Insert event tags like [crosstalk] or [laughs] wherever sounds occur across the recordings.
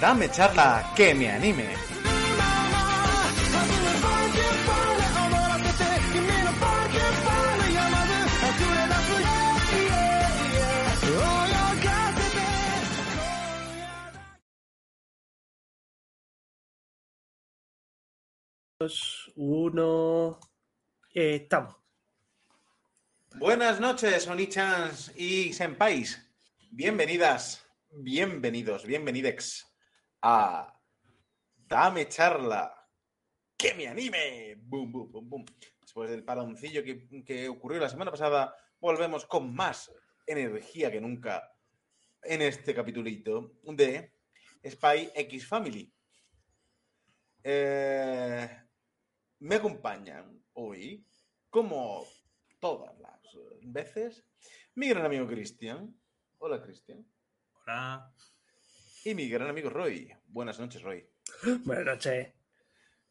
Dame charla que me anime. Dos, uno. Eh, estamos. Buenas noches, Onichans y Senpais. Bienvenidas, bienvenidos, bienvenidex a Dame charla que me anime. Boom, boom, boom, boom. Después del paroncillo que, que ocurrió la semana pasada, volvemos con más energía que nunca en este capitulito de Spy X Family. Eh, me acompañan hoy, como todas las veces, mi gran amigo Cristian. Hola, Cristian. Hola. Y mi gran amigo Roy. Buenas noches, Roy. [gasps] Buenas noches.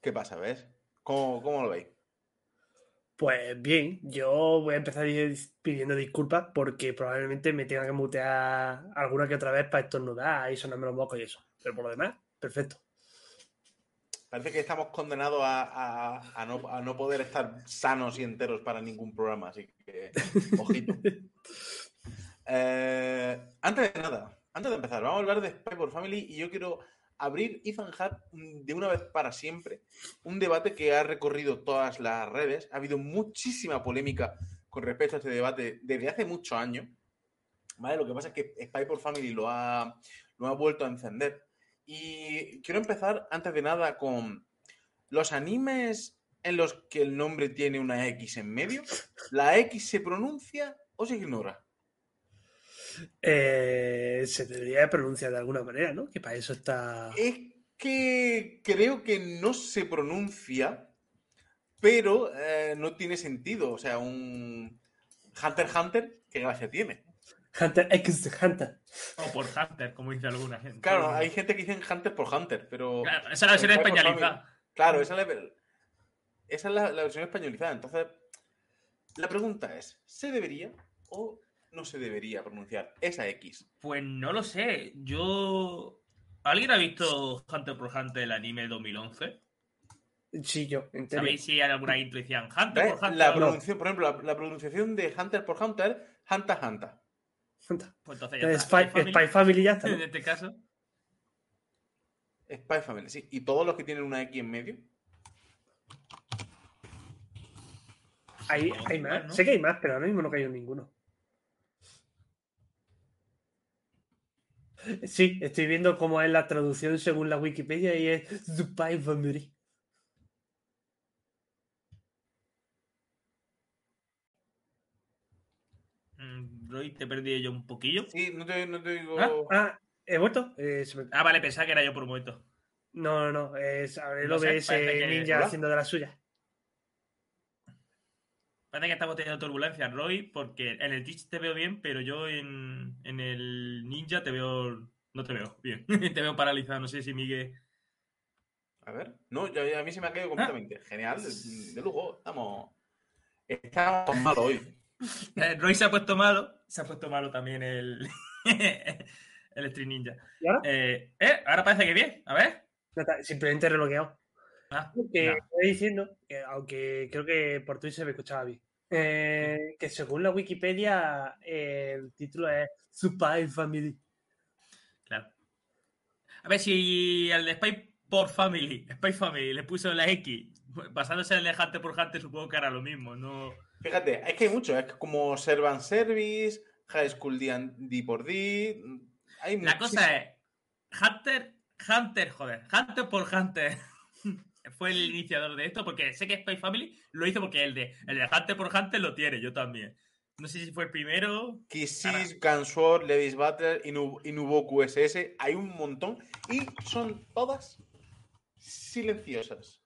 ¿Qué pasa, ves? ¿Cómo, cómo lo veis? Pues bien, yo voy a empezar pidiendo disculpas porque probablemente me tenga que mutear alguna que otra vez para estornudar y sonarme los mocos y eso. Pero por lo demás, perfecto. Parece que estamos condenados a, a- a no, a no poder estar sanos y enteros para ningún programa, así que [laughs] ojito. Eh, antes de nada, antes de empezar, vamos a hablar de Spy por Family y yo quiero abrir zanjar mm, de una vez para siempre un debate que ha recorrido todas las redes. Ha habido muchísima polémica con respecto a este debate desde hace muchos años. ¿Vale? Lo que pasa es que Spy por Family lo ha, lo ha vuelto a encender. Y quiero empezar, antes de nada, con los animes en los que el nombre tiene una X en medio. ¿La X se pronuncia o se ignora? Eh, se debería pronunciar de alguna manera, ¿no? Que para eso está. Es que creo que no se pronuncia, pero eh, no tiene sentido. O sea, un Hunter x Hunter, ¿qué gracia tiene? Hunter X Hunter. O por Hunter, como dice alguna gente. Claro, hay gente que dicen Hunter por Hunter, pero... Claro, esa es la versión españolizada. Claro, esa es, la, esa es la- la versión españolizada. Entonces, la pregunta es, ¿se debería o no se debería pronunciar esa X? Pues no lo sé. Yo. ¿Alguien ha visto Hunter por Hunter el anime 2011? Sí, yo, en. ¿Sabéis si hay alguna decían Hunter ¿Ves? por Hunter? La no? pronunciación, por ejemplo, la, la pronunciación de Hunter por Hunter, Hunter x Hunter. Hunter. Pues entonces ya Eh, está. Spy, Spy Family ya está. ¿no? En este caso. Spy Family, sí. ¿Y todos los que tienen una X en medio? Hay, hay más. Sé que hay más, pero ahora mismo no cayó ninguno. Sí, estoy viendo cómo es la traducción según la Wikipedia y es Spy Family. Mm, Roy, te he perdido yo un poquillo. Sí, no te, no te digo... Ah, Ah, ¿he vuelto? Eh, me- Ah, vale, pensaba que era yo por un momento. No, no, no. Es a ver, No lo sé, de ese que- ninja haciendo de la suya. Parece que estamos teniendo turbulencia, Roy, porque en el Twitch te veo bien, pero yo en, en el Ninja te veo. No te veo bien. [laughs] te veo paralizado. No sé si Miguel. A ver. No, a mí se me ha caído completamente. Genial, de, de lujo. Estamos... Estamos mal hoy. [laughs] Eh, Roy se ha puesto malo. Se ha puesto malo también el. [laughs] el Stream Ninja. ¿Y ahora? Eh, eh, ahora parece que bien. A ver. No está, simplemente reloqueado. Ah, Que estoy diciendo, que aunque creo que por Twitch se me escuchaba bien, eh, que según la Wikipedia eh, el título es Spy Family. Claro. A ver si al de Spy por Family, Spy Family, le puso la X, basándose en el de Hunter por Hunter, supongo que hará lo mismo, ¿no? Fíjate, es que hay mucho. Es como Servant Service, High School D, D por D. Hay La muchísimo. cosa es, Hunter, Hunter, joder, Hunter por Hunter fue el iniciador de esto, porque sé que Spy Family lo hizo porque el de, el de Hunter por Hunter lo tiene, yo también. No sé si fue el primero. Kissis, Gunsword, Levis Butler, Inu- Inuboku SS. Hay un montón. Y son todas silenciosas.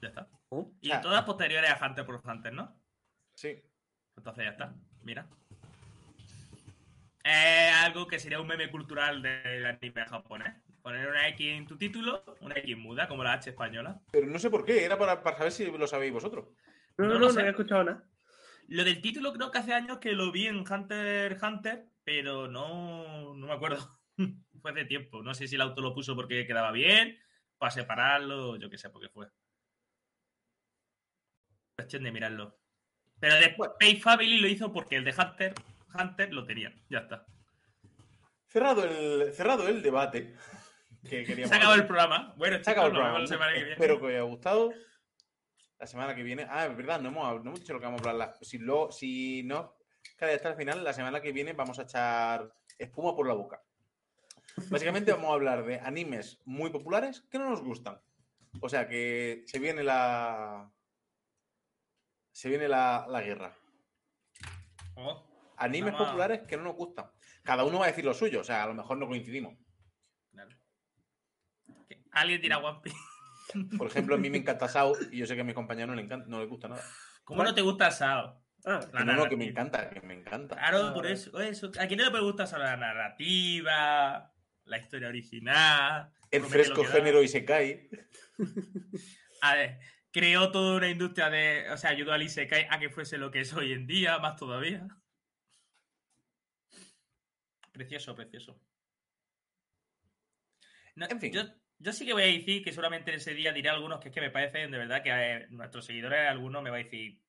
Ya está. ¿Oh? Y Ah. todas posteriores a Hunter por Hunter, ¿no? Sí. Entonces ya está. Mira. Es algo que sería un meme cultural del anime japonés. Poner una X en tu título, una X muda, como la H española. Pero no sé por qué. Era para, para saber si lo sabéis vosotros. No, no, No no, había escuchado nada. Lo del título creo que hace años que lo vi en Hunter x Hunter, pero no, no me acuerdo. [laughs] fue hace tiempo. No sé si el auto lo puso porque quedaba bien, para separarlo, yo qué sé por qué fue. Cuestión de mirarlo. Pero después Pay Family lo hizo porque el de Hunter, Hunter lo tenía. Ya está. Cerrado el, cerrado el debate. Que [laughs] Se ha acabado el programa. Bueno, Se ha acabado el programa. vemos la semana que viene. Espero que os haya gustado. La semana que viene. Ah, es verdad, no hemos, no hemos dicho lo que vamos a hablar. Si, lo, si no, cada hasta el final, la semana que viene vamos a echar espuma por la boca. Básicamente vamos a hablar de animes muy populares que no nos gustan. O sea que se viene la. Se viene la, la guerra. Oh, Animes populares que no nos gustan. Cada uno va a decir lo suyo, o sea, a lo mejor no coincidimos. Alguien dirá One Piece. [laughs] Por ejemplo, a mí me encanta Sao y yo sé que a mis compañeros no les, encanta, no les gusta nada. ¿Cómo no te gusta Sao? Ah, La no, no, que me encanta, que me encanta. Claro, Ah, por eso, eso. ¿A quién no le gusta Sao? La narrativa, la historia original. El fresco género y se cae. [laughs] A ver, creó toda una industria de. O sea, ayudó al Isekai a que fuese lo que es hoy en día, más todavía. Precioso, precioso. No, En fin. Yo, yo sí que voy a decir que seguramente en ese día diré a algunos que es que me parecen de verdad que eh, nuestros seguidores, algunos me va a decir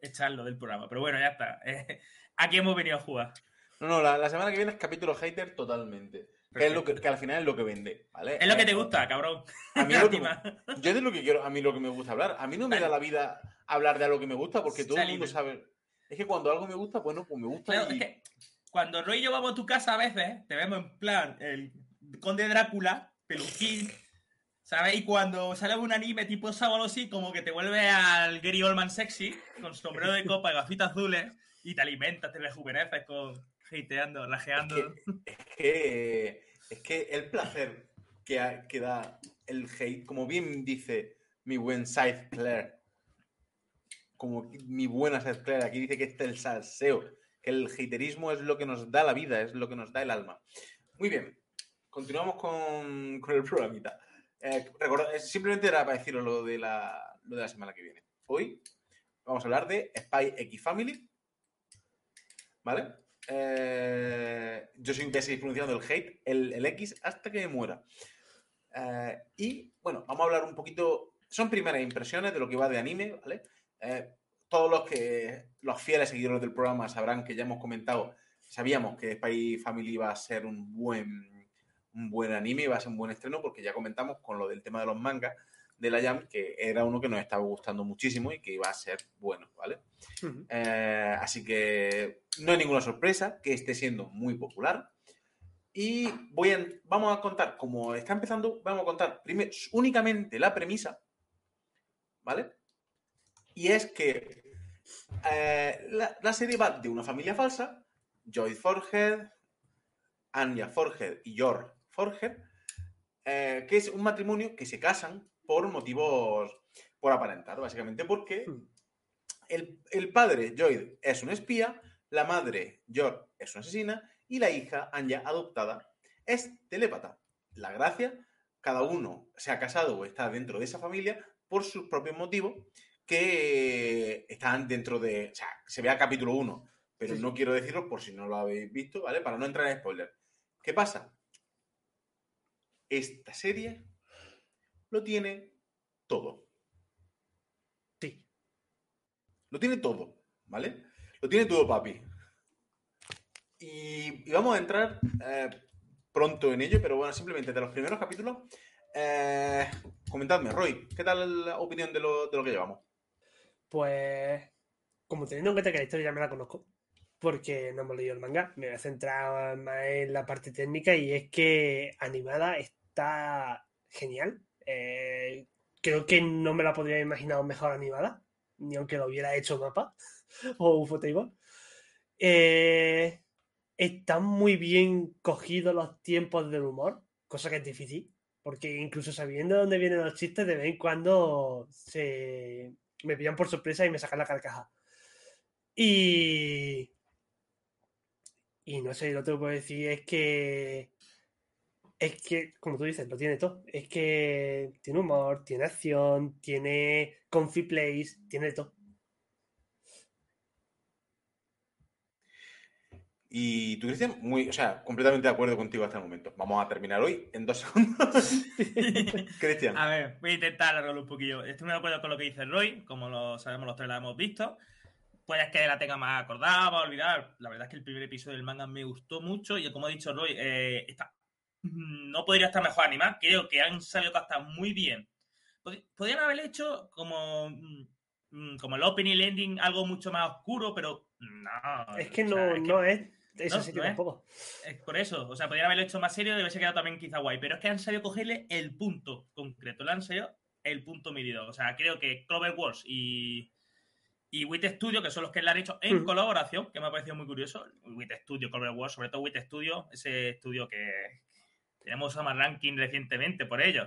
echarlo del programa. Pero bueno, ya está. [laughs] Aquí hemos venido a jugar. No, no, la, la semana que viene es capítulo hater totalmente. Que, es lo que, que al final es lo que vende, ¿vale? Es lo que te gusta, cabrón. A mí [laughs] lo que, yo es de lo que quiero, a mí lo que me gusta hablar. A mí no me da la vida hablar de algo que me gusta porque todo el mundo sabe. Es que cuando algo me gusta, bueno, pues me gusta Claro, y... es que cuando Roy y yo vamos a tu casa a veces, te vemos en plan el conde Drácula, peluquín, ¿sabes? Y cuando sale un anime tipo sábado así, como que te vuelve al Gary Oldman sexy, con sombrero de copa y gafitas azules, y te alimentas, te rejuveneces con hateando, rajeando. Es que, es que el placer que, da el hate, como bien dice mi buen Scythe Claire, como mi buena Scythe Claire, aquí dice que este es el salseo, que el haterismo es lo que nos da la vida, es lo que nos da el alma. Muy bien, continuamos con, con el programita. Eh, eh, simplemente era para deciros lo de, la, lo de la semana que viene. Hoy vamos a hablar de Spy X Family, ¿vale? Eh, yo soy seguir pronunciando el hate, el, el X, hasta que me muera. Eh, y bueno, vamos a hablar un poquito. Son primeras impresiones de lo que va de anime, ¿vale? Eh, todos los que los fieles seguidores del programa sabrán que ya hemos comentado, sabíamos que Spy Family iba a ser un buen, un buen anime, iba a ser un buen estreno, porque ya comentamos con lo del tema de los mangas de la Jam, que era uno que nos estaba gustando muchísimo y que iba a ser bueno, ¿vale? Eh, así que no hay ninguna sorpresa que esté siendo muy popular. Y voy a, vamos a contar, como está empezando, vamos a contar primero, únicamente la premisa, ¿vale? Y es que eh, la, la serie va de una familia falsa, Joy Forhead, Anya Forhead y Yor Forhead, eh, que es un matrimonio que se casan por motivos, por aparentar, básicamente porque Hmm. el, el padre, Joy, es un espía, la madre, Yor, es una asesina y la hija, Anya, adoptada, es telépata. La gracia, cada uno se ha casado o está dentro de esa familia por sus propios motivos que están dentro de... O sea, se ve a capítulo 1, pero Sí, sí. no quiero decirlo por si no lo habéis visto, ¿vale? Para no entrar en spoiler. ¿Qué pasa? Esta serie lo tiene todo. Sí. Lo tiene todo, ¿vale? Lo tiene todo, papi. Y, y vamos a entrar eh, pronto en ello, pero bueno, simplemente de los primeros capítulos. eh, comentadme, Roy, ¿qué tal la opinión de lo, de lo que llevamos? Pues, como teniendo en cuenta que la historia ya me la conozco, porque no hemos leído el manga, me voy a centrar más en la parte técnica y es que animada está genial. Eh, creo que no me la podría haber imaginado mejor animada, ni aunque lo hubiera hecho mapa [laughs] o Ufotable. Eh, están muy bien cogidos los tiempos del humor, cosa que es difícil, porque incluso sabiendo de dónde vienen los chistes, de vez en cuando se me pillan por sorpresa y me sacan la carcaja. Y. Y no sé, lo que puedo decir es que. Es que, como tú dices, lo tiene todo. Es que tiene humor, tiene acción, tiene comfy plays, tiene todo. Y tú, Cristian, muy, o sea, completamente de acuerdo contigo hasta el momento. Vamos a terminar hoy en dos [laughs] segundos. [laughs] Cristian. A ver, voy a intentar alargarlo un poquillo. Estoy muy de acuerdo con lo que dice Roy, como lo sabemos los tres la hemos visto. Puede que la tenga más acordada, va a olvidar. La verdad es que el primer episodio del manga me gustó mucho y como ha dicho Roy, eh, está no podría estar mejor animado. Creo que han salido hasta muy bien. Pod- Podrían haber hecho como, mm, como el opening y el ending algo mucho más oscuro, pero no. Es que o no, sea, es que- no es ese no, sitio no es. tampoco. es por eso, o sea, podrían haberlo hecho más serio, debe ser quedado también quizá guay, pero es que han sabido cogerle el punto concreto, le han sabido el punto medido. O sea, creo que Cloverworks y, y Wit Studio, que son los que le han hecho en Mm. colaboración, que me ha parecido muy curioso, Wit Studio, Cloverworks, sobre todo Wit Studio, ese estudio que tenemos a más ranking recientemente por ello.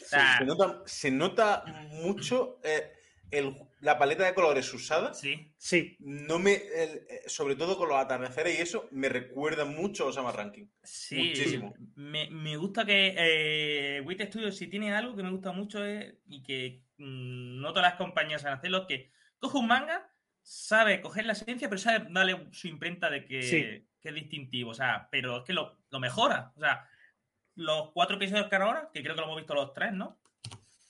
O sea, Se nota, se nota mucho eh, el- la paleta de colores usada. sí, Sí, No me, el- eh, sobre todo con los atardeceres y eso, me recuerda mucho a Osama Ranking. Sí, Muchísimo. Me, me gusta que eh, Wit Studios, si tiene algo que me gusta mucho es, y que mm, no todas las compañías saben hacerlo, que coge un manga, sabe coger la esencia, pero sabe darle su imprenta de que, Sí. que es distintivo. O sea, pero es que lo, lo mejora. O sea, los cuatro episodios que ahora, que creo que lo hemos visto los tres, ¿no?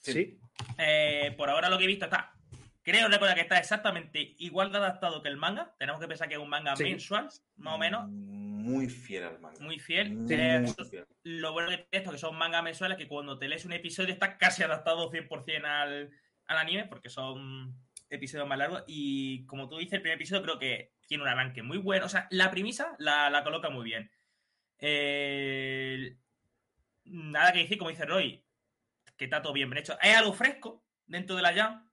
Sí. Eh, por ahora lo que he visto está. Creo recordar que está exactamente igual de adaptado que el manga. Tenemos que pensar que es un manga Sí. mensual, más o menos, Muy fiel al manga. muy fiel. Muy Eh, fiel. lo bueno de esto que son mangas mensuales que cuando te lees un episodio está casi adaptado 100% al, al anime porque son episodios más largos y como tú dices el primer episodio creo que tiene un arranque muy bueno o sea la premisa la, la coloca muy bien Eh, nada que decir como dice Roy que está todo bien hecho hay algo fresco dentro de la jam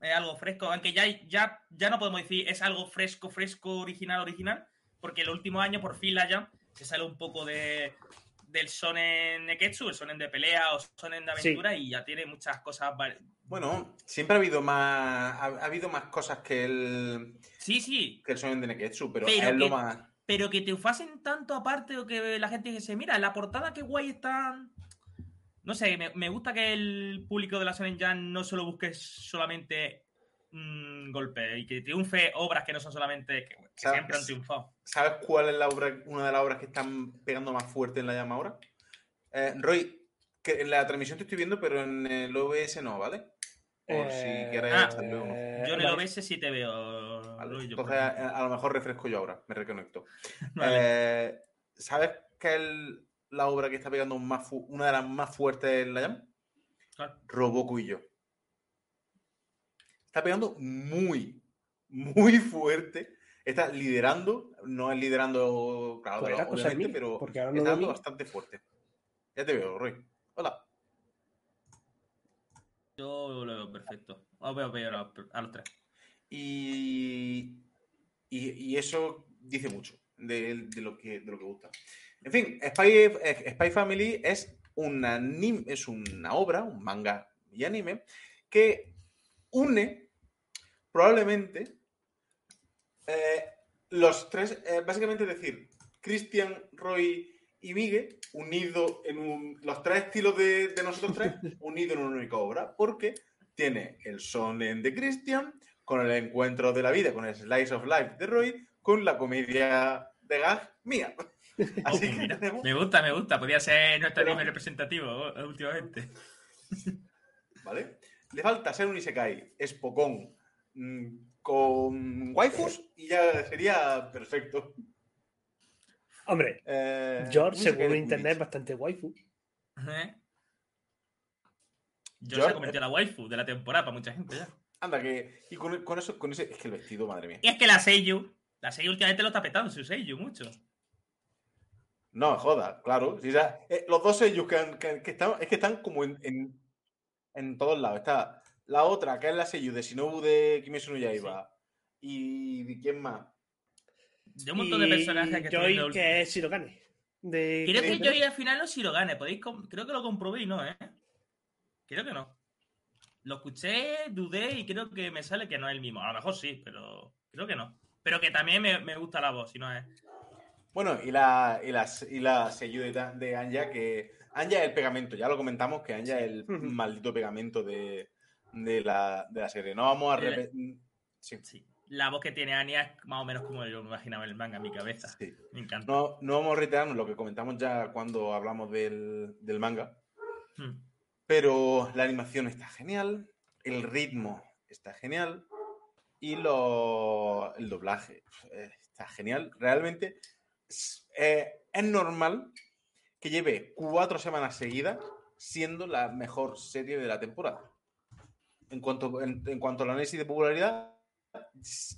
es algo fresco aunque ya, ya, ya no podemos decir es algo fresco fresco original original porque el último año por fin la jam se sale un poco de, del sonen Neketsu, el sonen de pelea o sonen de Sí. aventura y ya tiene muchas cosas. Bueno, siempre ha habido más, ha, ha habido más cosas que el, Sí, sí, que el Sonen de Neketsu, pero, Pero es lo más. Pero que te ufasen tanto aparte o que la gente dijese, mira, la portada qué guay está. No sé, me, me gusta que el público de la Sonen Jam no solo busque solamente mm, golpe y que triunfe obras que no son solamente que, siempre han triunfado. ¿Sabes cuál es la obra, una de las obras que están pegando más fuerte en la llama ahora? Eh, Roy, que en la transmisión te estoy viendo, pero en el OBS no, ¿vale? Por si Eh, quieres ah, echarle uno. eh, Yo en el. OBS sí te veo. Luis, Entonces, a, ejemplo. a lo mejor refresco yo ahora, me reconecto. [laughs] Vale. Eh, ¿Sabes qué es la obra que está pegando más una de las más fuertes en la llama? Claro. Roboku y yo. Está pegando muy, muy fuerte. Está liderando, no es liderando, claro, Pues de obviamente, mí, pero porque ahora no está dando bastante fuerte. Ya te veo, Roy. Hola. Yo lo veo perfecto. Os veo a, los tres. Y, y, eso dice mucho de, lo que, de lo que gusta. En fin, Spy, Spy Family es, un anim- es una obra, un manga y anime, que une probablemente eh, los tres, eh, básicamente decir, Christian, Roy y Migue, unido en un, los tres estilos de, de nosotros tres, [laughs] unido en una única obra, porque tiene el sonen de Christian, con el encuentro de la vida, con el slice of life de Roy, con la comedia de gag mía. [laughs] Así que Mira, tenemos, me gusta, me gusta. Podría ser nuestro Pero- anime representativo eh, últimamente. [laughs] ¿vale? Le falta ser un Isekai, espocón, mm, con waifus y ya sería perfecto. Hombre, Eh, George, según internet, es bastante waifu. ¿Eh? Yo- se convirtió en la waifu de la temporada para mucha gente ya. Anda, que. Y con, con eso, con ese. Es que el vestido, madre mía. Y es que la Seiyu, la Seiyu últimamente lo está petando, su Seiyu mucho. No, joda, claro. Si ya- eh, los dos sellos que, han- que- que están, es que están como en, en, en todos lados. Está la otra, que es la sello de Shinobu de Kimetsu no Yaiba. Y de quién más. De un montón de personajes que estoy Joy, que es Shirogane. De... Creo que. Joy al final no Shirogane, podéis com- creo que lo comprobé y no, ¿eh? Creo que no. Lo escuché, dudé y creo que me sale que no es el mismo. A lo mejor sí, pero creo que no. Pero que también me, me gusta la voz, si no es. Bueno, y la, y la, y la sello de, de Anja, que Anja es el pegamento, ya lo comentamos, que Anja es el maldito pegamento de, de, la, de la serie. No vamos a repetir. Sí. Sí. La voz que tiene Anya es más o menos como yo me imaginaba el manga en mi cabeza. Sí. Me encanta. No, no vamos a reiterarnos lo que comentamos ya cuando hablamos del, del manga, Hmm. pero la animación está genial, el ritmo está genial y lo, el doblaje eh, está genial. Realmente es, eh, es normal que lleve cuatro semanas seguidas siendo la mejor serie de la temporada. En cuanto, en, en cuanto al análisis de popularidad,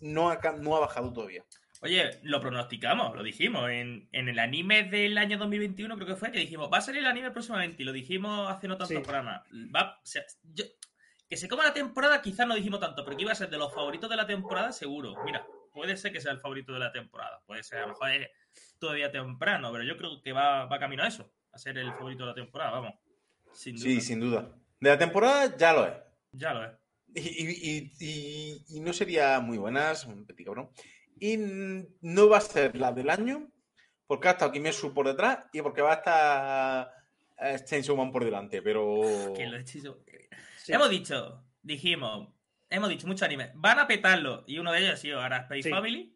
no ha, no ha bajado todavía. Oye, lo pronosticamos, lo dijimos. En, en el anime del año 2021, creo que fue, que dijimos, va a salir el anime próximamente. Y lo dijimos hace no tantos Sí. programas. Va, o sea, yo- que se coma la temporada, quizás no dijimos tanto, pero que iba a ser de los favoritos de la temporada, seguro. Mira, puede ser que sea el favorito de la temporada. Puede ser, a lo mejor es todavía temprano, pero yo creo que va, va camino a eso, a ser el favorito de la temporada, vamos. Sin duda. Sí, sin duda. De la temporada ya lo es. Ya lo es. Y, y- y- y- no sería muy buenas, un petit cabrón. Y no va a ser la del año, porque ha estado Kimetsu por detrás y porque va a estar eh, Chainsaw Man por delante, pero... Que lo he hecho- Sí. Hemos dicho, dijimos, hemos dicho muchos animes, van a petarlo, y uno de ellos ha sido ahora Space Sí. Family.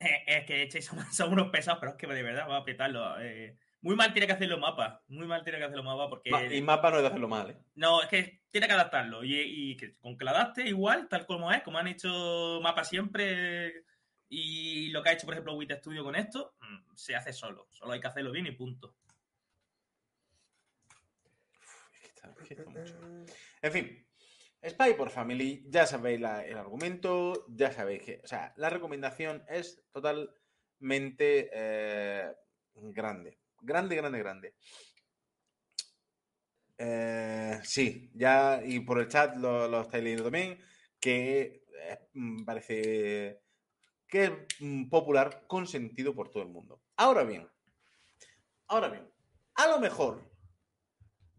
Eh, es que Chainsaw Man son unos pesados, pero es que de verdad va a petarlo. eh. muy mal tiene que hacer los mapas, muy mal tiene que hacer los mapas porque... Y mapa no es de hacerlo mal, ¿eh? No, es que tiene que adaptarlo. Y, que con que lo adapte igual, tal como es, como han hecho mapas siempre. Y lo que ha hecho, por ejemplo, Wit Studio con esto, mm, se hace solo. Solo hay que hacerlo bien y punto. En fin, Spy por Family, ya sabéis el argumento, ya sabéis que, o sea, la recomendación es totalmente eh, grande, grande, grande, grande. Eh, sí, ya, y por el chat lo, lo estáis leyendo también, que eh, mm, parece que es mm, popular, consentido por todo el mundo. Ahora bien, ahora bien, a lo mejor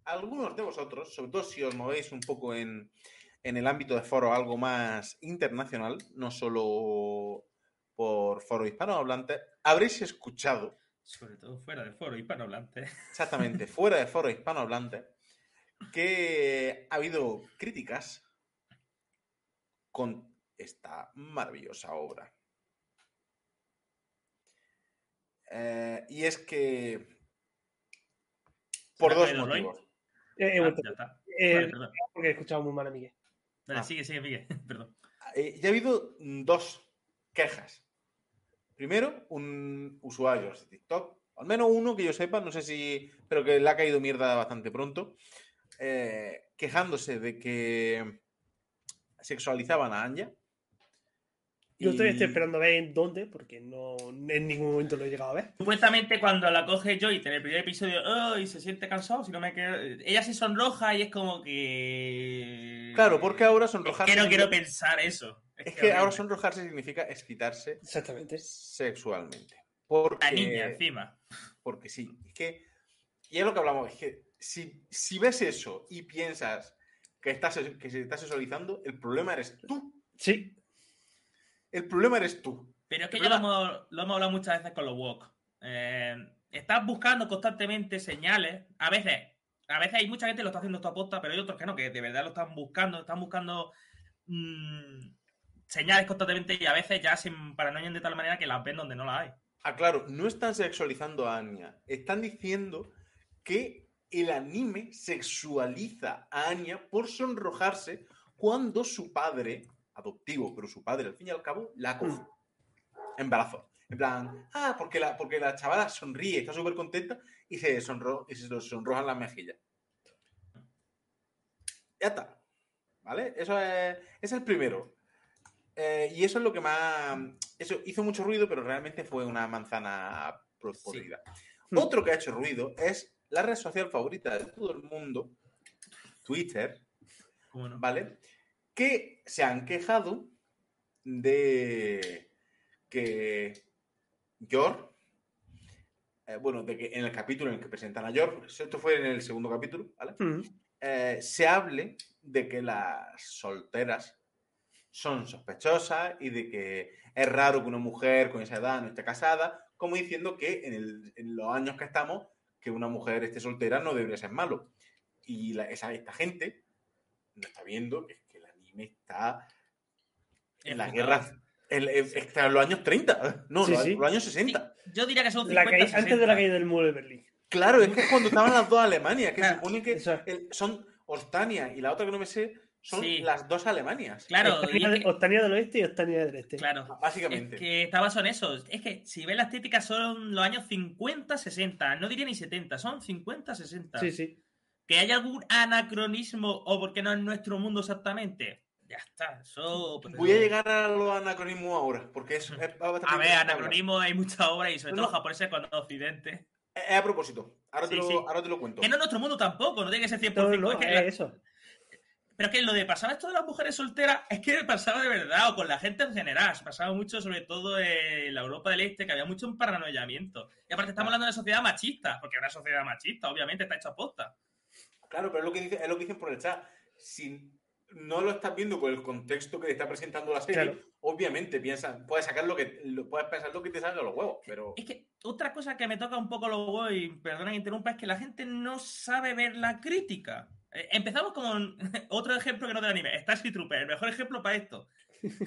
algunos de vosotros, sobre todo si os movéis un poco en, en el ámbito de foro algo más internacional, no solo por foro hispanohablante, habréis escuchado, Sobre todo fuera del foro hispanohablante. exactamente fuera de foro hispanohablante, que ha habido críticas con esta maravillosa obra. Eh, y es que... Por ¿Se me ha dos motivos. Eh, he Ah, vuelto. ya está. Eh, Vale, perdón. porque he escuchado muy mal a Miguel. Vale, Ah. sigue, sigue, sigue. [laughs] Perdón. Eh, ya ha habido dos quejas. Primero, un usuario de TikTok, al menos uno que yo sepa, no sé si, pero que le ha caído mierda bastante pronto, eh, quejándose de que sexualizaban a Anya. Yo estoy, esperando a ver en dónde, porque no en ningún momento lo he llegado a ver. Supuestamente cuando la coge Joy en el primer episodio, oh, y se siente cansado, si no me quedo... Ella se sonroja y es como que... Claro, porque ahora Es sonrojarse. que no quiero pensar eso. Es que ahora horrible. sonrojarse significa excitarse Exactamente. sexualmente. Porque, La niña encima. Porque sí, es que, y es lo que hablamos, es que si, si ves eso y piensas que, estás, que se está sexualizando, el problema eres tú. Sí, El problema eres tú. Pero es que ya lo hemos, lo hemos hablado muchas veces con los walk. Eh, estás buscando constantemente señales. A veces, a veces hay mucha gente que lo está haciendo esto a posta, pero hay otros que no, que de verdad lo están buscando, están buscando mm, señales constantemente y a veces ya sin paranoia de tal manera que las ven donde no las hay. Ah, claro, no están sexualizando a Anya. Están diciendo que el anime sexualiza a Anya por sonrojarse cuando su padre, adoptivo, pero su padre al fin y al cabo, la coge. Embarazo. En plan, ah, porque la, porque la chavala sonríe, está súper contenta y se, sonro, y se sonrojan las mejillas. Ya está. ¿Vale? Eso es, es el primero. Eh, y eso es lo que más. Eso hizo mucho ruido, pero realmente fue una manzana. Hmm. Otro que ha hecho ruido es la red social favorita de todo el mundo, Twitter, ¿Cómo no? ¿vale? Que se han quejado de que Yor, eh, bueno, de que en el capítulo en el que presentan a Yor, esto fue en el segundo capítulo, ¿vale? Mm. eh, se hable de que las solteras son sospechosas y de que es raro que una mujer con esa edad no esté casada, como diciendo que en, el- en los años que estamos, que una mujer esté soltera no debería ser malo. Y la- esa, esta gente no está viendo que, es que el anime está en la guerra El, el- hasta los años 30. No, Sí, los, sí. los años 60. Yo diría que son La 50, caí- antes de la 60. caída del muro de Berlín. Claro, es que es cuando estaban las dos Alemanias, que se supone que el- son Ostania y la otra que no me sé son Sí. las dos Alemanias. Claro, Ostania, es de- que- Ostania del oeste y Ostania del este. claro. Básicamente. Es que estaba son esos. Es que si ves las típicas son los años 50, 60. No diría ni 70, son 50, 60. Sí, sí. Que hay algún anacronismo o porque no es nuestro mundo exactamente. Ya está. Eso, pues, Voy a eso- llegar a los anacronismos ahora, porque es, es bastante A ver, anacronismo hay mucha obra y sobre No, todo no. los japoneses cuando Occidente. Es a propósito. Ahora, te lo, sí. ahora te lo cuento. Que no es nuestro mundo tampoco, no tiene que ser 100%. No, no, es que es la- eso. Pero es que lo de pasaba esto de las mujeres solteras es que pasaba de verdad, o con la gente en general. Pasaba mucho, sobre todo en la Europa del Este, que había mucho un paranoiamiento. Y aparte estamos hablando de sociedad machista, porque es una sociedad machista, obviamente, está hecha a posta. Claro, pero es lo que, dice, es lo que dicen por el chat. Si no lo estás viendo por el contexto que te está presentando la serie, Claro. obviamente piensa, puedes sacar lo que lo- puedes pensar lo que te salga a los huevos, pero Es que otra cosa que me toca un poco los huevos, y perdona que interrumpa, es que la gente no sabe ver la crítica. Eh, Empezamos con [laughs] otro ejemplo que no del anime, Starship Trooper, el mejor ejemplo para esto.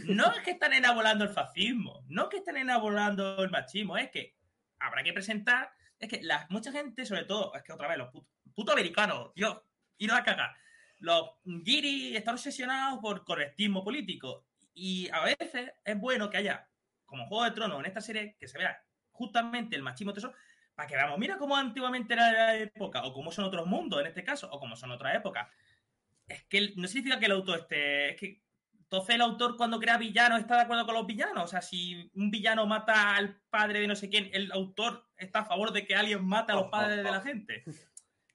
No es que están enabulando el fascismo, no es que estén enabulando el machismo, es que habrá que presentar, es que la, mucha gente, sobre todo, es que otra vez, los putos puto americanos, Dios, ir a cagar. Los giri están obsesionados por correctismo político y a veces es bueno que haya, como Juego de Tronos en esta serie, que se vea justamente el machismo, todo eso, para que veamos, mira cómo antiguamente era la época, o cómo son otros mundos en este caso, o cómo son otras épocas. Es que no significa que el autor esté. Es que entonces el autor cuando crea villanos está de acuerdo con los villanos. O sea, si un villano mata al padre de no sé quién, el autor está a favor de que alguien mate a los padres de la gente.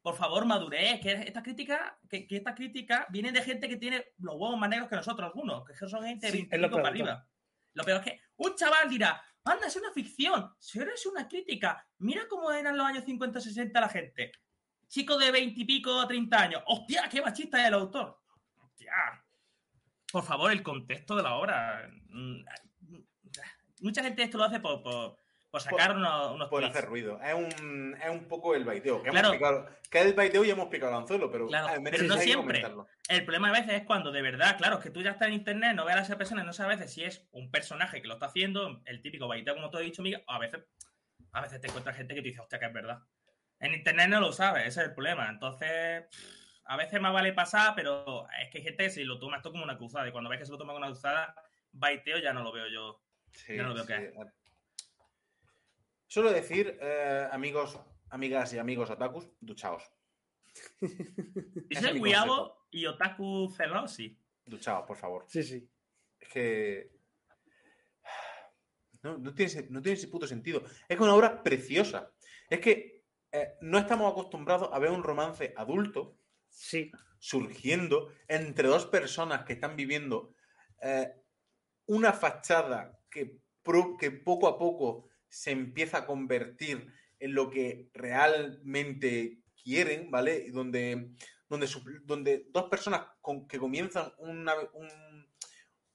Por favor, madurez, que estas críticas, que, que estas críticas vienen de gente que tiene los huevos más negros que nosotros algunos, que son gente de Sí, 25 es lo para arriba. Lo peor es que un chaval dirá, anda, es una ficción, si ahora es una crítica, mira cómo eran los años 50-60 la gente. Chico de 20 y pico, 30 años, hostia, qué machista es el autor. Hostia. Por favor, el contexto de la obra. Mm, Mucha gente esto lo hace por, por, por sacar unos, unos por tweets. hacer ruido. Es un, es un poco el baiteo. Que, Claro. hemos picado, que el baiteo ya hemos picado el anzuelo, pero, Claro, ah, pero no siempre. El problema a veces es cuando de verdad, claro, es que tú ya estás en internet, no veas a esa persona, no sabes a veces si es un personaje que lo está haciendo, el típico baiteo, como tú has dicho, Miguel, o a veces, a veces te encuentras gente que te dice, hostia, que es verdad. En internet no lo sabes, ese es el problema. Entonces, a veces más vale pasar, pero es que hay gente que se lo toma esto como una cruzada, y cuando ves que se lo toma como una cruzada, baiteo ya no lo veo yo. Sí, no lo veo sí. que es. Solo decir, eh, amigos, amigas y amigos otakus, duchaos. [laughs] Mi Wiabo y Otaku celosi. Duchaos, por favor. Sí, sí. Es que. No, no, tiene, no tiene ese puto sentido. Es que una obra preciosa. Es que eh, no estamos acostumbrados a ver un romance adulto Sí. surgiendo entre dos personas que están viviendo eh, una fachada que, pro- que poco a poco se empieza a convertir en lo que realmente quieren, ¿vale? Y Donde, donde, donde dos personas con- que comienzan una, un-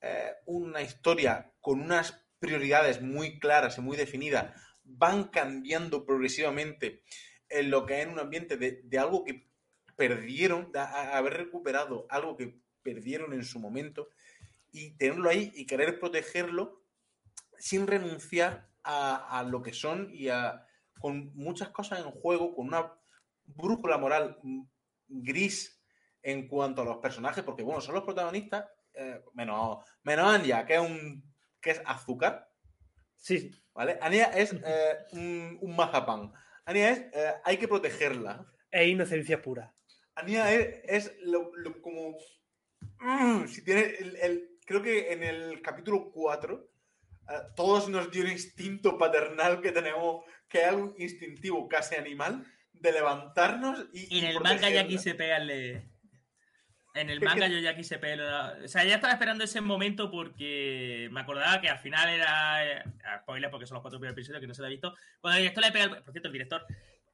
eh, una historia con unas prioridades muy claras y muy definidas van cambiando progresivamente en lo que es un ambiente de, de algo que perdieron, a haber recuperado algo que perdieron en su momento y tenerlo ahí y querer protegerlo sin renunciar a, a lo que son y a con muchas cosas en juego, con una brújula moral gris en cuanto a los personajes, porque bueno, son los protagonistas, eh, menos, menos Anya, que es un que es azúcar, Sí. ¿vale? Anya es eh, un, un mazapán. Anya es eh, hay que protegerla. Es inocencia pura. Ania es, es lo, lo como. Mm, si tiene el, el- Creo que en el capítulo 4, eh, todos nos dio un instinto paternal que tenemos, que es algo instintivo, casi animal, de levantarnos y. Y en el manga ya quise pegarle. En el manga yo ya quise pegarle. O sea, ya estaba esperando ese momento porque me acordaba que al final era. eh, Spoiler, porque son los cuatro primeros episodios que no se lo he visto. Cuando el director le pega. el- Por cierto, el director.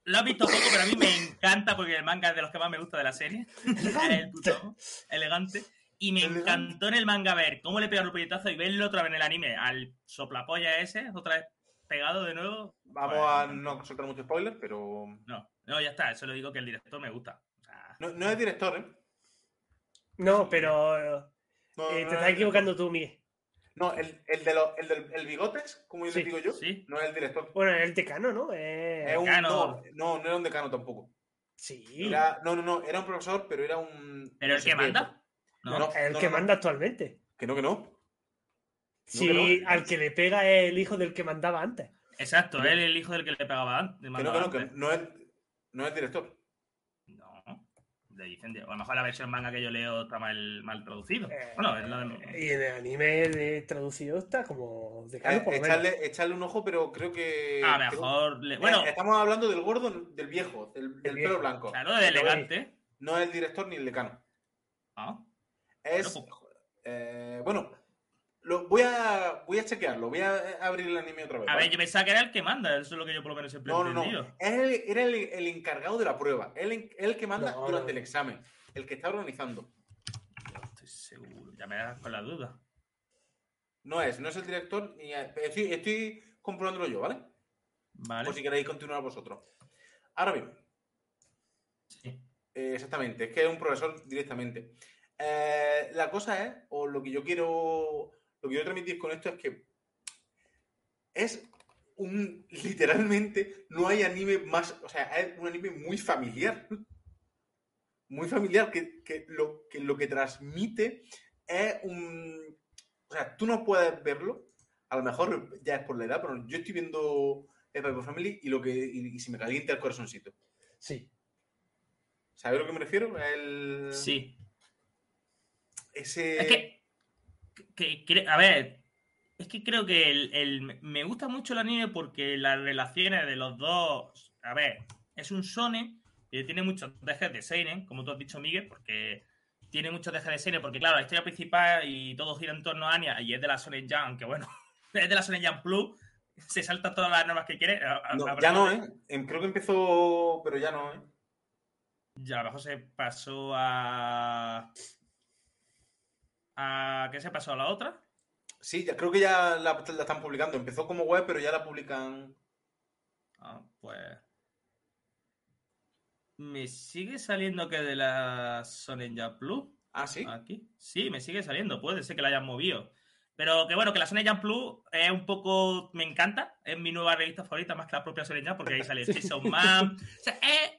Lo has visto poco, pero a mí me encanta porque el manga es de los que más me gusta de la serie. Es [laughs] el puto elegante. Y me encantó en el manga ver cómo le pega el puñetazo y verlo otra vez en el anime al soplapolla ese, otra vez pegado de nuevo. Vamos Pues, a no soltar mucho spoiler, pero. No, no, ya está. Eso lo digo que el director me gusta. O sea, No, no es director, ¿eh? No, pero eh, No, no te es estás director. equivocando tú, Miguel. No, el, el de los, el del el bigotes, como yo Sí, le digo yo, Sí. no es el director. Bueno, el decano, ¿no? Eh, Es un, decano. no, no, no era un decano tampoco. Sí, Era, no, no, no, era un profesor, pero era un. ¿Pero el que manda? No, No. no, el no, que no, no. manda actualmente. Que no, que no. Sí, que al que le pega es el hijo del que mandaba antes. Exacto, él es el hijo del que le pegaba antes. Que no, que no, que no es, no es el director. No. Le dicen, de- a lo mejor la versión manga que yo leo está mal, mal traducido. Eh, Bueno, es la de... Y en el anime de traducido está como decano, Eh, por lo menos. echarle, echarle un ojo, pero creo que. A lo mejor... le- Bueno, estamos hablando del gordo, del viejo, del, del viejo. pelo blanco. claro, de elegante. No es el director ni el decano. Ah, Es. Bueno, eh, bueno, lo, voy, a, voy a chequearlo. Voy a abrir el anime otra vez. A ¿vale? ver, yo pensaba que era el que manda, eso es lo que yo por lo menos siempre he No, no, entendido. no. Es el- era el, el encargado de la prueba. Él, el que manda No, durante no. el examen. El que está organizando. No estoy seguro, ya me das con la duda. No es, no es el director ni. Estoy, estoy comprobándolo yo, ¿vale? Vale. Por si queréis continuar vosotros. Ahora bien, Sí. eh, exactamente, es que es un profesor directamente. Eh, la cosa es, o lo que yo quiero. Lo que quiero transmitir con esto es que es un. Literalmente, no hay anime más. O sea, es un anime muy familiar. Muy familiar, que, que lo, que lo que transmite es un. O sea, tú no puedes verlo. A lo mejor ya es por la edad, pero yo estoy viendo Spy por Family y lo que. Y, y se me calienta el corazoncito. Sí. ¿Sabes a lo que me refiero? El, Sí. Ese. Es que, que- que- a ver, es que creo que el, el- me gusta mucho el anime porque las relaciones de los dos, a ver, es un shonen y tiene muchos dejes de seinen, como tú has dicho, Miguel, porque tiene muchos dejes de seinen, porque claro, la historia principal y todo gira en torno a Anya y es de la Shonen Jump, aunque bueno, [laughs] es de la Shonen Jump Plus, se salta todas las normas que quiere. a- No, ya no, ¿eh? Em, Creo que empezó, pero ya no, ¿eh? Ya, a lo mejor se pasó a... a ¿Qué se pasó a la otra? Sí, ya, creo que ya la, la están publicando. Empezó como web, pero ya la publican. Ah, pues. Me sigue saliendo que de la Sonen Plus. Ah, sí. Aquí. Sí, me sigue saliendo. Puede ser que la hayan movido. Pero que bueno, que la Sonen Jump Plus es un poco. Me encanta. Es mi nueva revista favorita más que la propia Sonen Jump, porque ahí sale [laughs] Jason Man. O sea, es-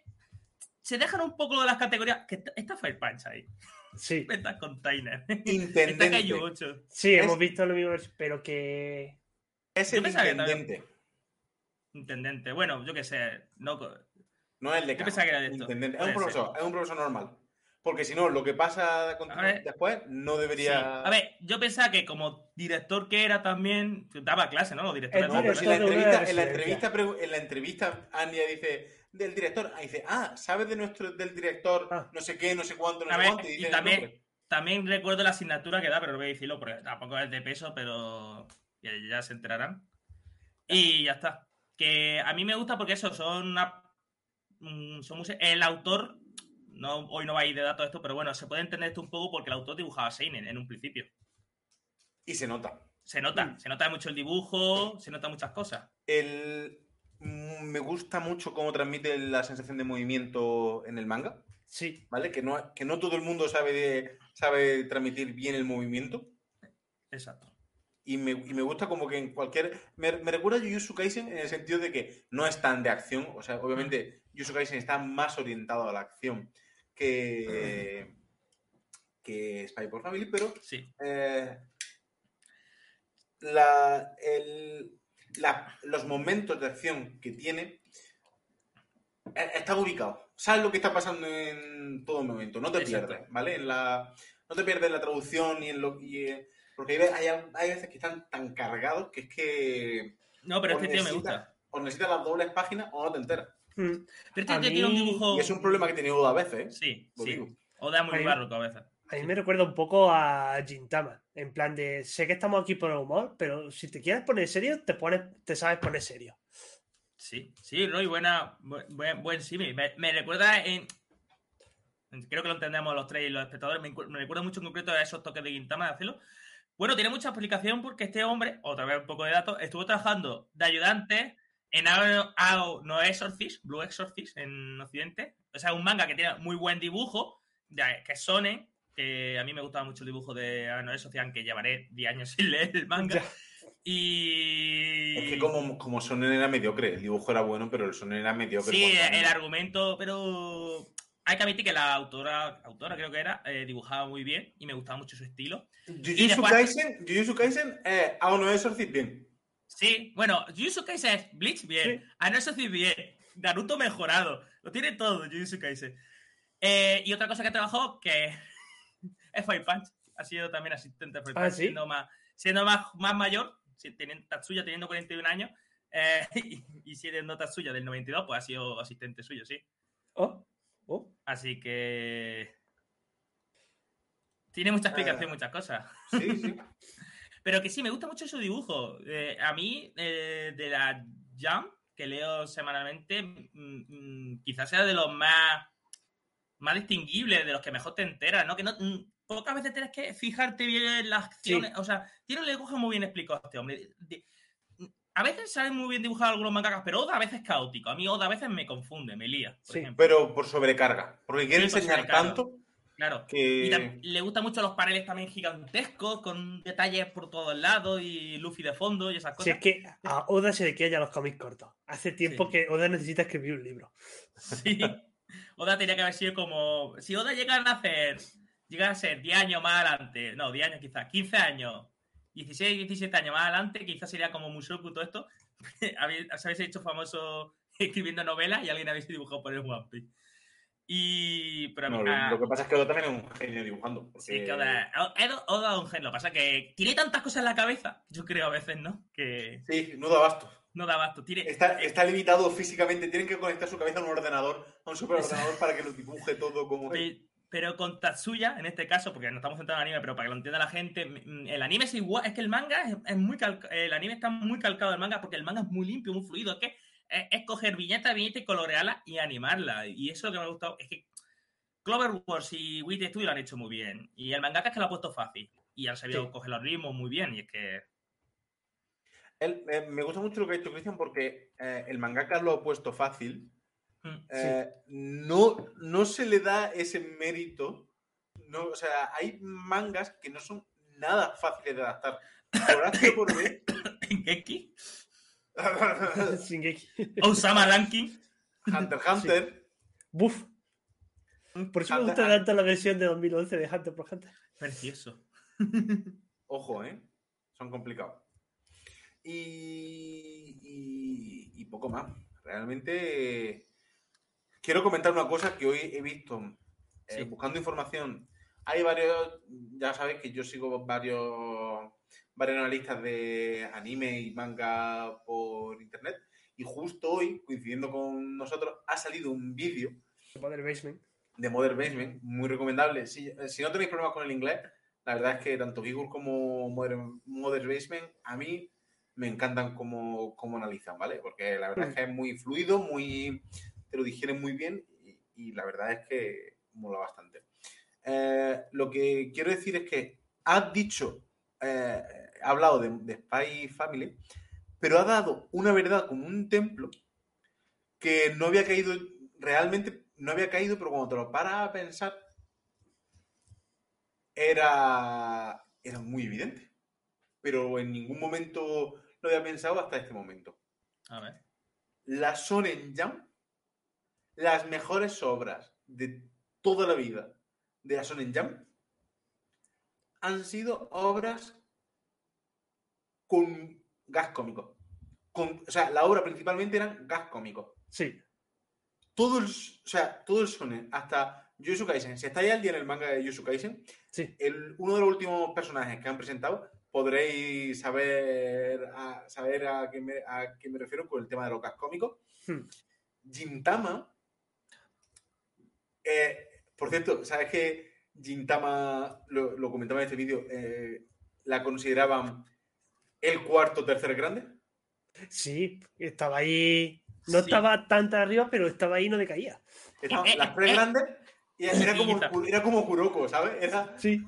Se dejan un poco de las categorías. Que está Fire Punch ahí. Sí. [laughs] Container. Intendente. Kaiju 8. Sí, Es- hemos visto lo mismo, pero que. Es el que intendente. Intendente. Bueno, yo qué sé. No, No es el de Yo pensaba que era de esto. Intendente. Es un ser. profesor, es un profesor normal. Porque si no, lo que pasa ver. después no Sí. debería. A ver, yo pensaba que como director que era también, daba clase, ¿no? Los directores El No, pero si en la entrevista, en la entrevista, en la entrevista, Anya dice del director, ah, dice, ah, ¿sabes de nuestro del director Ah. no sé qué, no sé cuánto, no sé cuánto? Y, también- nombre. También recuerdo la asignatura que da, pero no voy a decirlo porque tampoco es de peso, pero ya, ya se enterarán. Y ya está. Que a mí me gusta porque eso, son una- mm, son el autor, no, hoy no va a ir de datos esto, pero bueno, se puede entender esto un poco porque el autor dibujaba Seinen en un principio. Y se nota. Se nota, Mm. se nota mucho el dibujo, se nota muchas cosas. El, me gusta mucho cómo transmite la sensación de movimiento en el manga, Sí. ¿vale? Que no, que no todo el mundo sabe, de, sabe transmitir bien el movimiento. Exacto. Y me, y me gusta como que en cualquier... Me, me recuerda a Jujutsu Kaisen en el sentido de que no es tan de acción. O sea, obviamente Jujutsu Kaisen está más orientado a la acción que, que Spy por Family, pero Sí. eh, la- el- la- los momentos de acción que tiene eh, están ubicados. Sabes lo que está pasando en todo momento. No te Exacto. pierdes, ¿vale? En la, no te pierdes en la traducción y en lo y, eh, porque hay, hay, hay veces que están tan cargados que es que No, pero o este tío me necesitas- gusta. o necesitas las dobles páginas o no te enteras. Mm. Pero este A tío tiene un mí- dibujo. Y es un problema que he tenido a veces, ¿eh? Sí, sí. digo. Oda muy barroco a veces. A mí me recuerda un poco a Gintama. En plan de, sé que estamos aquí por el humor, pero si te quieres poner serio, te pones, te sabes poner serio. Sí, sí, Roy, buena, bu- buen, buen símil. Me, me recuerda en. Creo que lo entendemos los tres y los espectadores. Me, me recuerda mucho en concreto a esos toques de Gintama de hacerlo. Bueno, tiene mucha explicación porque este hombre, otra vez un poco de datos, estuvo trabajando de ayudante en Ao, Ao no Exorcist, Blue Exorcist en Occidente. O sea, un manga que tiene muy buen dibujo, que es Sonen, que a mí me gustaba mucho el dibujo de Noé Socian, que llevaré 10 años [laughs] sin leer el manga. Ya. Y. Es que como, como Sonen era mediocre, el dibujo era bueno, pero el Sonen era mediocre. Sí, el argumento, pero. Hay que admitir que la autora, autora creo que era, eh, dibujaba muy bien y me gustaba mucho su estilo. Jujutsu después- Kaisen, Jujutsu Kaisen eh, a uno de esos bien. Sí, bueno, Jujutsu Kaisen es Bleach bien, Sí. a no decir bien, Naruto mejorado, lo tiene todo Jujutsu Kaisen. Eh, y otra cosa que trabajó que es Five Punch, ha sido también asistente de Ah, Punch, ¿sí? siendo, más, siendo más, más mayor, si- teniendo, Tatsuya teniendo 41 años, eh, [laughs] y, y siendo Tatsuya del 92, pues ha sido asistente suyo, sí. Oh, oh. Así que... Tiene mucha explicación, Ah. muchas cosas. Sí, sí. [laughs] Pero que sí, me gusta mucho su dibujo. Eh, a mí, eh, de la Jam, que leo semanalmente, mm, mm, quizás sea de los más, más distinguibles, de los que mejor te enteras, ¿no? Que no, mm, pocas veces tienes que fijarte bien en las acciones. O sea, tiene un lenguaje muy bien explicado este hombre. A veces saben muy bien dibujar algunos mangakas, pero Oda a veces es caótico. A mí Oda a veces me confunde, me lía, por Sí. ejemplo. Pero por sobrecarga. Porque quiere Sí, enseñar tanto Claro. Y le gustan mucho los paneles también gigantescos, con detalles por todos lados y Luffy de fondo y esas Si cosas. es que a Oda se le queda ya los cómics cortos. Hace tiempo Sí. que Oda necesita escribir un libro. Sí. Oda tenía que haber sido como. Si Oda llega a hacer. Llega a ser 10 años más adelante. No, 10 años quizás. 15 años. 16, 17 años más adelante. Quizás sería como Mushoku todo esto. [laughs] Os habéis hecho famoso [laughs] escribiendo novelas y alguien habéis dibujado por el One Piece. Y. Pero a mí- No, lo, ah, lo que pasa es que Oda también es un genio dibujando. porque- Sí, que Oda, Oda, es un genio. Lo que pasa es que tiene tantas cosas en la cabeza, yo creo a veces, ¿no? Que Sí, no da abasto. no da abasto. Tiene, Está, está limitado físicamente. Tienen que conectar su cabeza a un ordenador, a un superordenador, para que lo dibuje todo como. Pe- Pero con Tatsuya, en este caso, porque no estamos centrados en anime, pero para que lo entienda la gente, mm, el anime es igual, es que el manga es, es muy calca- el anime está muy calcado del manga porque el manga es muy limpio, muy fluido, es que es, es coger viñeta viñeta y colorearla y animarla. Y eso es lo que me ha gustado, es que Cloverworks y Wit Studio lo han hecho muy bien. Y el mangaka es que lo ha puesto fácil. Y han sabido Sí. coger los ritmos muy bien. Y es que. Eh, me gusta mucho lo que ha hecho Cristian porque eh, el mangaka lo ha puesto fácil. Mm, Eh, no, no se le da ese mérito. No, o sea, hay mangas que no son nada fáciles de adaptar. Por [coughs] o por B. Geki, [laughs] Shingeki. Osama Ranking. Hunter x Hunter. Buf. Por eso me Hunter- gusta tanto la versión de 2011 de Hunter por Hunter. Precioso. Ojo, ¿eh? Son complicados. Y, y, y poco más. Realmente eh, quiero comentar una cosa que hoy he visto eh, Sí. buscando información. Hay varios, ya sabéis que yo sigo varios, varios analistas de anime y manga por internet. Y justo hoy, coincidiendo con nosotros, ha salido un vídeo Poder Basement. de Modern Basement, muy recomendable. Si, si no tenéis problemas con el inglés, la verdad es que tanto Gigur como Modern, Modern Basement a mí me encantan como, como analizan, ¿vale? Porque la verdad es que es muy fluido, muy te lo digieren muy bien y, y la verdad es que mola bastante. Eh, lo que quiero decir es que has dicho, eh, ha hablado de, de Spy Family, pero ha dado una verdad como un templo que no había caído realmente no había caído, pero cuando te lo paras a pensar, era, era muy evidente. Pero en ningún momento lo había pensado hasta este momento. A ver. La Shonen Jump, las mejores obras de toda la vida de la Shonen Jump, han sido obras con gas cómico. Con, o sea, la obra principalmente eran gas cómicos Sí. todo el, o sea, todo el shonen, hasta Jujutsu Kaisen, si estáis al día en el manga de Jujutsu Kaisen, Sí. el, uno de los últimos personajes que han presentado, podréis saber a, saber a qué, me, a qué me refiero con el tema de los gas cómicos. Hmm. Gintama, eh, por cierto, ¿sabes que Gintama, lo, lo comentaba en este vídeo, eh, la consideraban el cuarto tercer grande? Sí, estaba ahí. No Sí. estaba tan arriba, pero estaba ahí y no decaía. Estaban Eh, las tres eh. grandes y era como, era como Kuroko, ¿sabes? Era, Sí.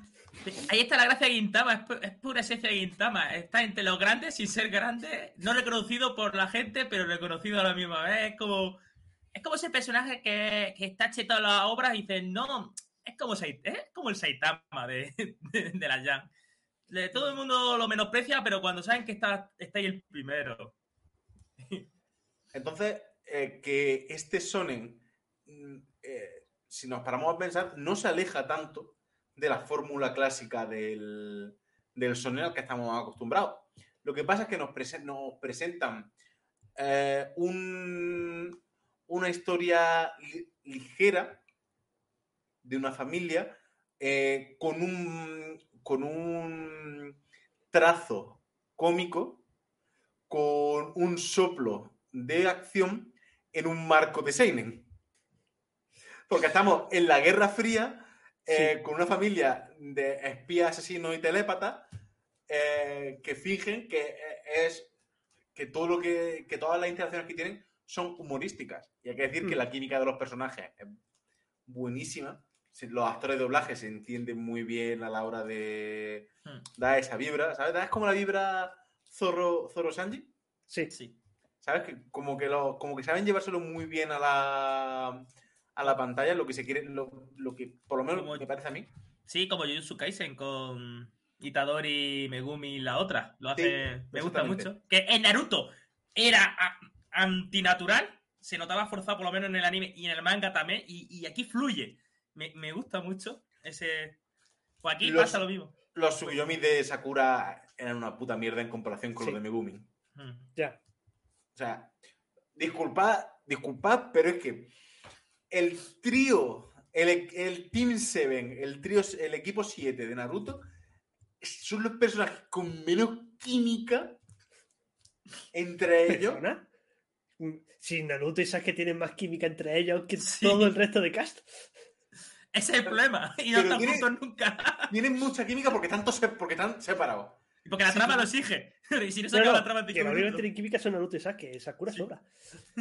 Ahí está la gracia de Gintama, es, pu- es pura esencia de Gintama. Está entre los grandes sin ser grande, no reconocido por la gente, pero reconocido a la misma vez. Es como, es como ese personaje que, está chetado en las obras y dice, no, es como, Sai- es como el Saitama de, de, de la. Le- Todo el mundo lo menosprecia, pero cuando saben que está, está ahí el primero. Entonces, eh, que este Sonen, mm, eh, si nos paramos a pensar, no se aleja tanto de la fórmula clásica del, del Sonen al que estamos acostumbrados. Lo que pasa es que nos, presen- nos presentan eh, un- una historia li- ligera de una familia eh, con, un, con un trazo cómico, con un soplo de acción en un marco de Seinen. Porque estamos en la Guerra Fría eh, Sí. con una familia de espías, asesinos y telépatas eh, que fingen que es que todo lo que, que todas las interacciones que tienen son humorísticas. Y hay que decir que Mm. la química de los personajes es buenísima. Los actores de doblaje se entienden muy bien a la hora de Hmm. dar esa vibra. ¿Sabes? ¿Es como la vibra Zorro, Zorro Sanji? Sí. Sí. ¿Sabes? Que como que lo, como que saben llevárselo muy bien a la a la pantalla, lo que se quiere, lo, lo que por lo menos Como- me parece a mí. Sí, como Jujutsu Kaisen con Itadori, Megumi y la otra. Lo hace, Sí, me gusta mucho. Que en Naruto era antinatural, se notaba forzado por lo menos en el anime y en el manga también, y, y aquí fluye. Me, me gusta mucho ese... Pues aquí Los- pasa lo mismo. Los Tsukuyomi de Sakura eran una puta mierda en comparación con Sí. los de Megumi. Mm. Ya. O sea, disculpad, disculpad, pero es que el trío, el, el Team 7, el trío, el equipo 7 de Naruto, son los personajes con menos química entre ellos. Si Naruto y Sasuke tienen más química entre ellos que Sí. todo el resto de cast. Ese es el problema. [laughs] Y no están juntos nunca. [laughs] Tienen mucha química porque, tanto se- porque están separados. Y porque la Sí, trama sí. lo exige. [laughs] Y si no se No, acaba no, la trama en que tienen química son Naruto y Sasuke. Sakura Sí. sobra.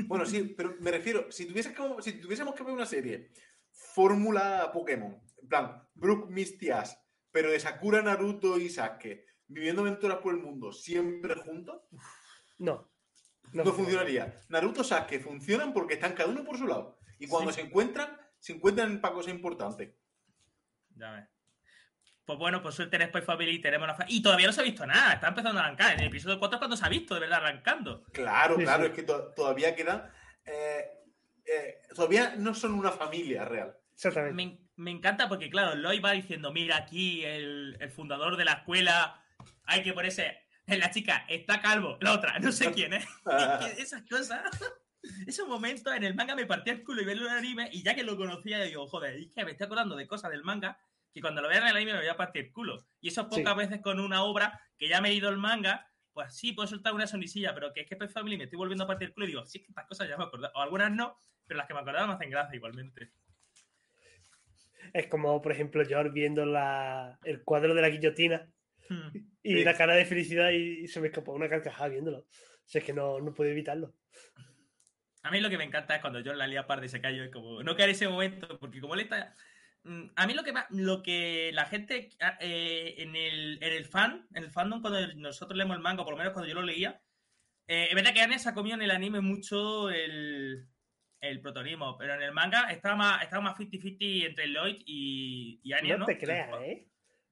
Bueno, sí, pero me refiero, si, tuviese que- si tuviésemos que ver una serie, fórmula Pokémon, en plan, Brook, Misty, Ash, pero de Sakura, Naruto y Sasuke, viviendo aventuras por el mundo, siempre juntos, No. No, funcionaría. Naruto, Sasuke funcionan porque están cada uno por su lado. Y cuando Sí. se encuentran, se encuentran para cosas importantes. Ya ves. Pues bueno, por suerte en Spy Family tenemos la... fa- Y todavía no se ha visto nada, está empezando a arrancar. En el episodio 4 es cuando se ha visto, de verdad, arrancando. Claro, Sí, claro, sí. es que to- todavía queda... eh, eh, todavía no son una familia real. Exactamente. Me, me encanta porque, claro, Lloyd va diciendo, mira, aquí el, el fundador de la escuela, hay que ponerse... La chica está calvo, la otra, no sé quién es. [laughs] Es que esas cosas... [laughs] Esos momentos en el manga me partía el culo y verlo en el anime, y ya que lo conocía, digo, joder, es que me estoy acordando de cosas del manga que cuando lo vea en el anime me voy a partir el culo. Y eso pocas Sí. veces con una obra que ya me he ido el manga, pues sí, puedo soltar una sonrisilla, pero que es que Spy Family me estoy volviendo a partir el culo y digo, sí, es que estas cosas ya me acordaba. O algunas no, pero las que me acordaba me hacen gracia igualmente. Es como, por ejemplo, George viendo la, el cuadro de la guillotina [laughs] Hmm. y Sí. la cara de felicidad y, y se me escapó una carcajada viéndolo. O sea, es que no, no puedo evitarlo. A mí lo que me encanta es cuando John la lía par de se cayó, es como, no caer ese momento, porque como él está... Mm, A mí lo que más- lo que la gente ah, eh, en, el, en el fan, en el fandom, cuando nosotros leemos el manga, por lo menos cuando yo lo leía, eh, es verdad que Anya se ha comido en el anime mucho el, el protagonismo, pero en el manga estaba más, estaba más 50-50 entre Lloyd y, y Anya, no ¿no? te creas, ¿eh?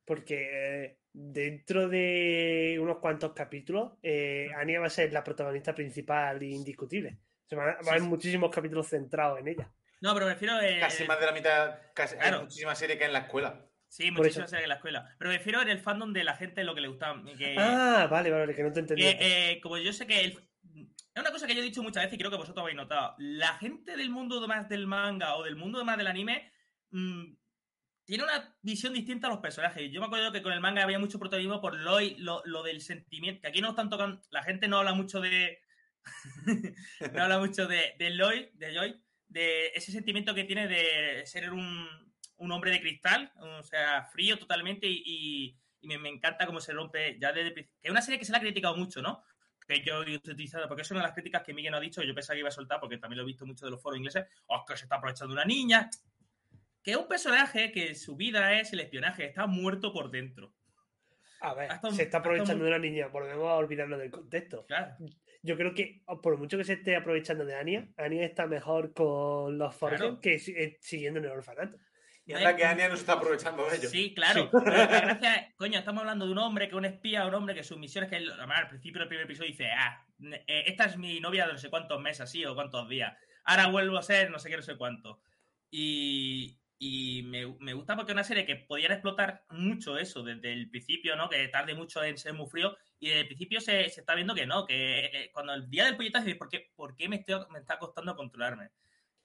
Porque dentro de unos cuantos capítulos, eh, Anya va a ser la protagonista principal e indiscutible. Se van a, va a Sí, haber sí. muchísimos capítulos centrados en ella. No, pero me refiero... eh, Casi más de la mitad, casi, Claro. hay muchísimas series que hay en la escuela. Sí, Por muchísimas series en la escuela. Pero me refiero en el fandom de la gente lo que le gustaba. Que, ah, vale, vale, que no te entendí. que, eh, como yo sé que el- es una cosa que yo he dicho muchas veces y creo que vosotros habéis notado. La gente del mundo más del manga o del mundo más del anime mm, tiene una visión distinta a los personajes. Yo me acuerdo que con el manga había mucho protagonismo por lo, lo, del sentimiento. Que aquí no están tocando. La gente no habla mucho de. [laughs] no habla mucho de, de Lloyd, de Joy, de ese sentimiento que tiene de ser un, un hombre de cristal, o sea, frío totalmente y, me, encanta cómo se rompe ya desde. Que es una serie que se le ha criticado mucho, ¿no? Que yo he utilizado, porque es una de las críticas que Miguel no ha dicho, yo pensaba que iba a soltar, porque también lo he visto mucho de los foros ingleses, o que se está aprovechando una niña. Que es un personaje que su vida es el espionaje, está muerto por dentro. A ver, hasta se está aprovechando un- de una niña, volvemos a olvidarnos del contexto. Claro. Yo creo que, por mucho que se esté aprovechando de Anya, Anya está mejor con los Forgen Claro. que eh, siguiendo en el orfanato. Y anda que Anya no se está aprovechando de ello. Sí, claro. Pero la gracia es, coño, estamos hablando de un hombre que es un espía, un hombre que su misión es que él, además, al principio del primer episodio dice, ah, eh, esta es mi novia de no sé cuántos meses, así, o cuántos días. Ahora vuelvo a ser no sé qué, no sé cuánto. Y, y me, me gusta porque es una serie que podían explotar mucho eso desde el principio, ¿no? Que tarde mucho en ser muy frío. Y desde el principio se, se está viendo que no, que eh, cuando el día del puñetazo ¿por qué, por me, estoy, me está costando controlarme?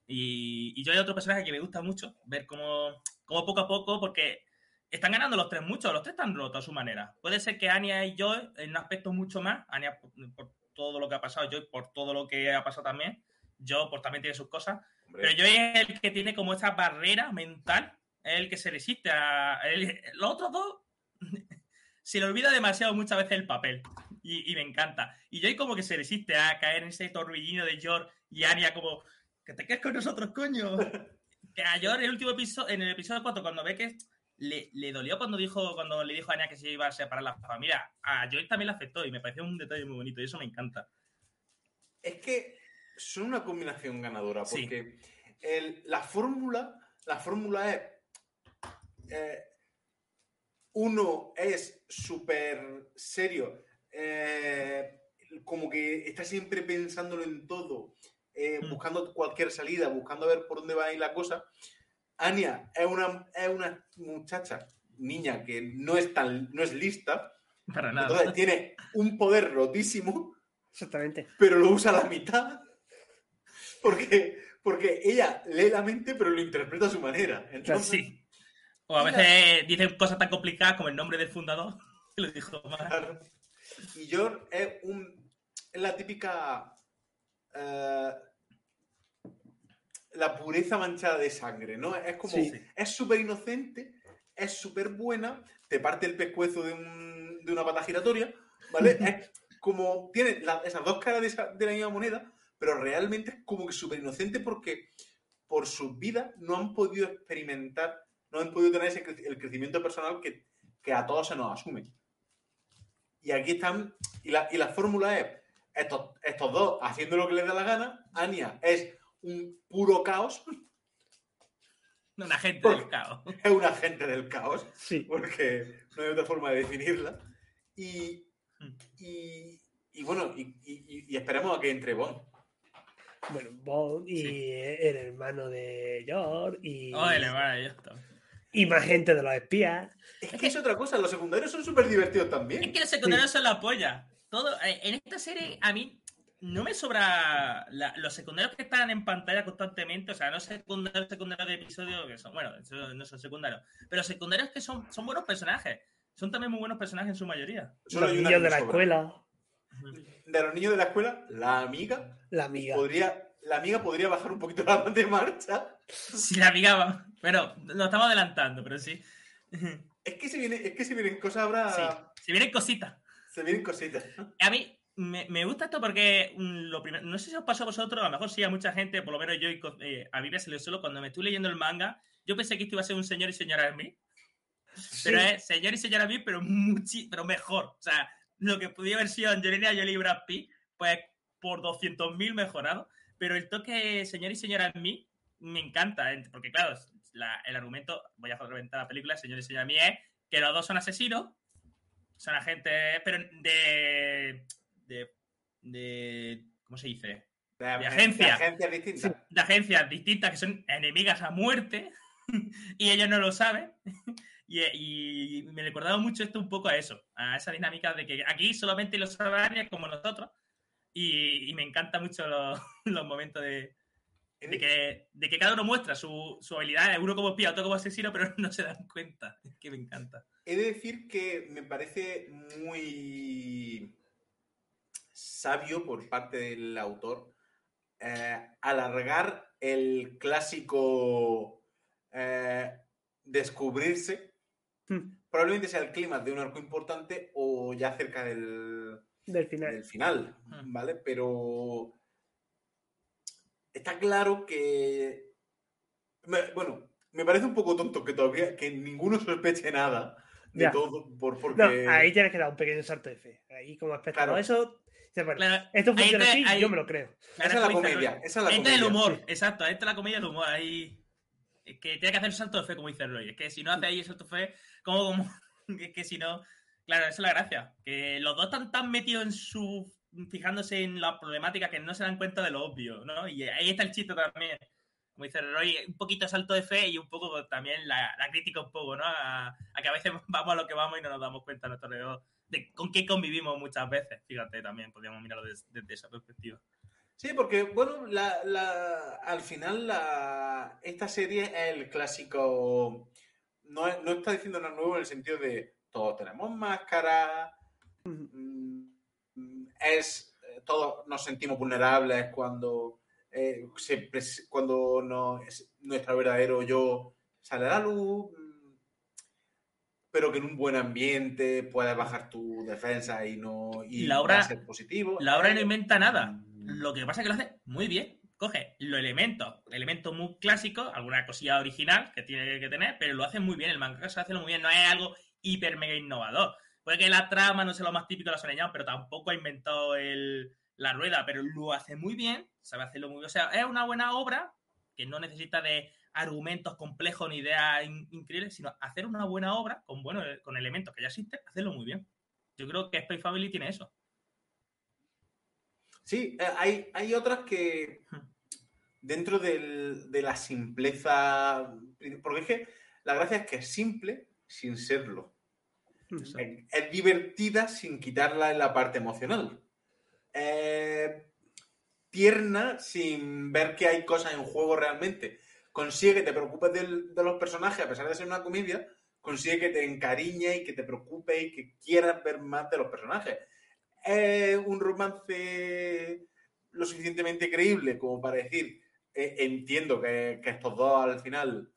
Y, y yo hay otro personaje que me gusta mucho, ver cómo, cómo poco a poco, porque están ganando los tres mucho, los tres están rotos a su manera. Puede ser que Anya y yo, en un aspecto mucho más, Anya por, por todo lo que ha pasado, yo por todo lo que ha pasado también, yo pues también tiene sus cosas, Hombre, pero yo es el que tiene como esa barrera mental, es el que se resiste a... el- los otros dos [laughs] se le olvida demasiado muchas veces el papel y, y me encanta. Y yo como que se resiste a caer en ese torbellino de George y Anya como, que te quedes con nosotros, coño. [laughs] que a George en el último episodio, en el episodio 4, cuando ve que le, le dolió cuando dijo cuando le dijo a Anya que se iba a separar la familia, a Joy también le afectó y me pareció un detalle muy bonito y eso me encanta. Es que son una combinación ganadora, Sí. porque el- la fórmula, la fórmula es eh, uno es súper serio, eh, como que está siempre pensándolo en todo, eh, Mm. buscando cualquier salida, buscando a ver por dónde va a ir la cosa. Anya es una, es una muchacha, niña que no es tan, no es lista, Para nada. entonces tiene un poder rotísimo Exactamente. pero lo usa a la mitad. Porque, porque ella lee la mente, pero lo interpreta a su manera. Entonces, Sí. O a veces dicen cosas tan complicadas como el nombre del fundador. que [laughs] lo dijo mal. claro. Y George es, un, es la típica. eh, la pureza manchada de sangre, ¿no? Es como. Sí. Es súper inocente, es súper buena, te parte el pescuezo de, un- de una pata giratoria, ¿vale? [laughs] es como. Tiene la- esas dos caras de, esa- de la misma moneda, pero realmente es como que súper inocente porque por sus vidas no han podido experimentar, no han podido tener ese cre- el crecimiento personal que, que a todos se nos asume. Y aquí están, y la, y la fórmula es estos, estos dos haciendo lo que les da la gana, Anya es un puro caos, [laughs] Un agente del caos. [laughs] es un agente del caos, Sí. porque no hay otra forma de definirla. Y, y, y bueno, y, y- y esperemos a que entre Bond. Bueno, Bond y Sí. el hermano de George y, Oh, el hermano, ya está. y más gente de los espías. Es que es otra cosa, los secundarios son súper divertidos también. Es que los secundarios son la polla. Todo, eh, en esta serie, a mí no me sobra la- los secundarios que están en pantalla constantemente. O sea, no secundarios, secundarios de episodio que son, bueno, no son secundarios. Pero secundarios que son, son buenos personajes. Son también muy buenos personajes en su mayoría. Solo los niños de la sobra. escuela, De los niños de la escuela, la amiga la amiga. podría, la amiga podría bajar un poquito la [laughs] de marcha. Si la amiga va. Pero lo estamos adelantando, pero sí. Es que se viene, es que se vienen cosas ahora. Sí. Si vienen cositas. Se vienen cositas. A mí me, me gusta esto porque mm, lo primero, no sé si os pasó a vosotros, a lo mejor sí a mucha gente, por lo menos yo y eh, a Biblia se le suelo, cuando me estoy leyendo el manga, yo pensé que esto iba a ser un señor y señora Smith, pero es señor y señora Smith, pero muchi, pero mejor. O sea, lo que podía haber sido Angelina Jolie y Brad Pitt, pues por 200.000 mejorado, pero el toque señor y señora Smith me encanta, porque claro, la- el argumento, voy a reventar la película, señor y señora Smith, es que los dos son asesinos, son agentes, pero de, de, de ¿cómo se dice? De, agencia. de agencias distintas. De agencias distintas que son enemigas a muerte [laughs] y ellos no lo saben. Y, y me recordaba mucho esto un poco a eso, a esa dinámica de que aquí solamente los saben como nosotros. Y, me encanta mucho [laughs] los, momentos de, que, cada uno muestra su, su habilidad, uno como espía, otro como asesino, pero [laughs] no se dan cuenta. Es que me encanta. He de decir que me parece muy sabio por parte del autor eh, alargar el clásico eh, descubrirse. Hmm, Probablemente sea el clima de un arco importante o ya cerca del, Del final. del final, Hmm. ¿vale? Pero está claro que, me- bueno, me parece un poco tonto que todavía que ninguno sospeche nada de Ya. todo, por, No, porque ahí tienes que dar un pequeño salto de fe. Ahí como espectador, Claro. eso... dices, bueno, Claro, esto funciona así, ahí- yo me lo creo. esa es la comedia, esa es la Esta es el comedia. humor, exacto, esta es la comedia del humor. Ahí Que tiene que hacer el salto de fe, como dice Roy. Es que si no hace ahí el salto de fe, como, como [laughs] es que si no. Claro, esa es la gracia. Que los dos están tan metidos en su. fijándose en la problemática que no se dan cuenta de lo obvio, ¿no? Y ahí está el chiste también. Como dice Roy, un poquito salto de fe y un poco también la, la crítica, un poco, ¿no? A, que a veces [laughs] vamos a lo que vamos y no nos damos cuenta a nuestro de con qué convivimos muchas veces. Fíjate, también podríamos mirarlo desde, desde esa perspectiva. Sí, porque, bueno, la, la, al final la, esta serie es el clásico. No, no, está diciendo nada nuevo en el sentido de todos tenemos máscara. Es. Todos nos sentimos vulnerables cuando. Eh, se, cuando no, nuestro verdadero yo sale a la luz. Pero que en un buen ambiente puedas bajar tu defensa y no. Y la obra, ser positivo. La obra no inventa nada. Lo que pasa es que lo hace muy bien. Coge los elementos, elementos muy clásicos, alguna cosilla original que tiene que tener, pero lo hace muy bien. El manga se hace muy bien. No es algo hiper mega innovador. Puede que la trama no sea lo más típico de la Shonen pero tampoco ha inventado el, la rueda, pero lo hace muy bien, sabe hacerlo muy bien. O sea, es una buena obra que no necesita de argumentos complejos ni ideas in increíbles, sino hacer una buena obra con, bueno, con elementos que ya existen, hacerlo muy bien. Yo creo que Space Family tiene eso. Sí, hay, hay otras que dentro del, de la simpleza, porque es que la gracia es que es simple sin serlo. Es, es, divertida sin quitarla en la parte emocional. Eh, tierna sin ver que hay cosas en juego realmente. Consigue que te preocupes del, de los personajes, a pesar de ser una comedia, consigue que te encariñe y que te preocupe y que quieras ver más de los personajes es un romance lo suficientemente creíble como para decir, eh, entiendo que, que, estos dos al final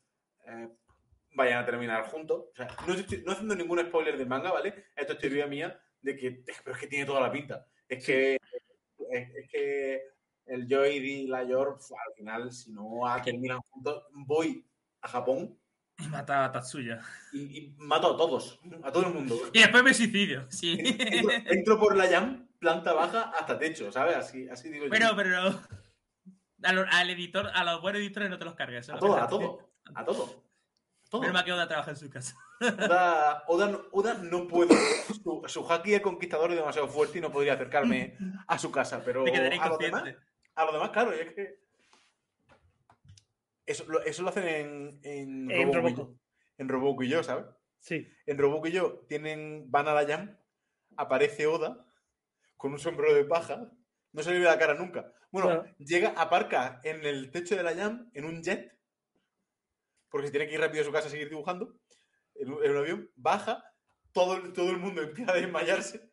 eh, vayan a terminar juntos. O sea, no, estoy, no haciendo ningún spoiler del manga, ¿vale? Esto es teoría mía de que, pero es que tiene toda la pinta. Es que, es, es que el Joy y la Yor, al final, si no terminan juntos, voy a Japón y mata a Tatsuya. Y, y, mato a todos, a todo el mundo. Y después me suicidio, sí. Entro, entro, por la jam, planta baja hasta techo, ¿sabes? Así, así digo pero, yo. Pero, pero, al editor, a los buenos editores no te los cargues. A todo, a todo, a todo, a todo. Pero me ha quedado de trabajar en su casa. Oda, [laughs] Oda, Oda no puede. Su, su haki es conquistador y demasiado fuerte y no podría acercarme a su casa, pero a lo demás, a lo demás, claro, y es que eso lo, eso lo hacen en, en, en Roboco, Roboco. y yo, en Roboco y yo, ¿sabes? Sí. En Roboco y yo tienen, van a la jam, aparece Oda con un sombrero de paja, no se le ve la cara nunca. Bueno, No. llega, aparca en el techo de la jam en un jet, porque se tiene que ir rápido a su casa a seguir dibujando, en un, en un avión, baja, todo, el- todo el mundo empieza a desmayarse,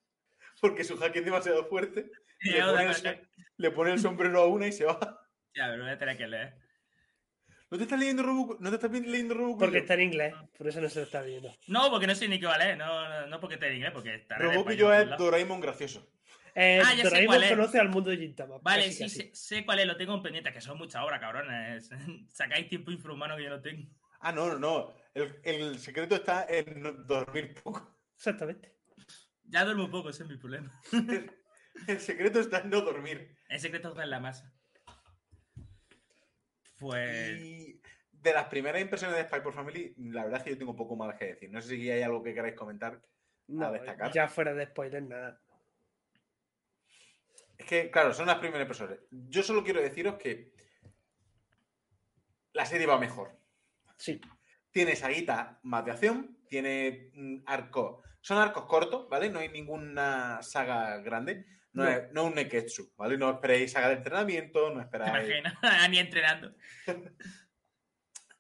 porque su hack es demasiado fuerte, [laughs] Y le pone, el, le pone el sombrero a una y se va. Ya, pero voy a tener que leer. ¿No te estás leyendo Roboco? ¿No te estás leyendo Roboco? y Porque está en inglés, por eso no se lo está viendo. No, porque no sé ni qué va a leer. No, no, no porque esté en inglés, porque está en Roboco y español yo es. Doraemon gracioso. Eh, Ah, ya sé Doraemon cuál es. conoce al mundo de Gintama. Vale, casi, sí, casi. sé, sé cuál es, lo tengo en pendiente, que son muchas horas, cabrones. [laughs] Sacáis tiempo infrahumano que yo no tengo. Ah, no, no, no. El, el secreto está en no dormir poco. Exactamente. Ya duermo poco, ese es mi problema. El secreto está en no dormir. El secreto está en la masa. Pues. Y de las primeras impresiones de Spy por Family, la verdad es que yo tengo poco más que decir. No sé si hay algo que queráis comentar. No, destacar. ya fuera de spoiler, nada. Es que, claro, son las primeras impresiones. Yo solo quiero deciros que la serie va mejor. Sí. Tiene saguita más de acción, tiene mm, arcos. Son arcos cortos, ¿vale? No hay ninguna saga grande. No, No. Es, no un Neketsu, ¿vale? No esperéis saga de entrenamiento, no ¿Te esperáis. imaginas? [laughs] Ni entrenando.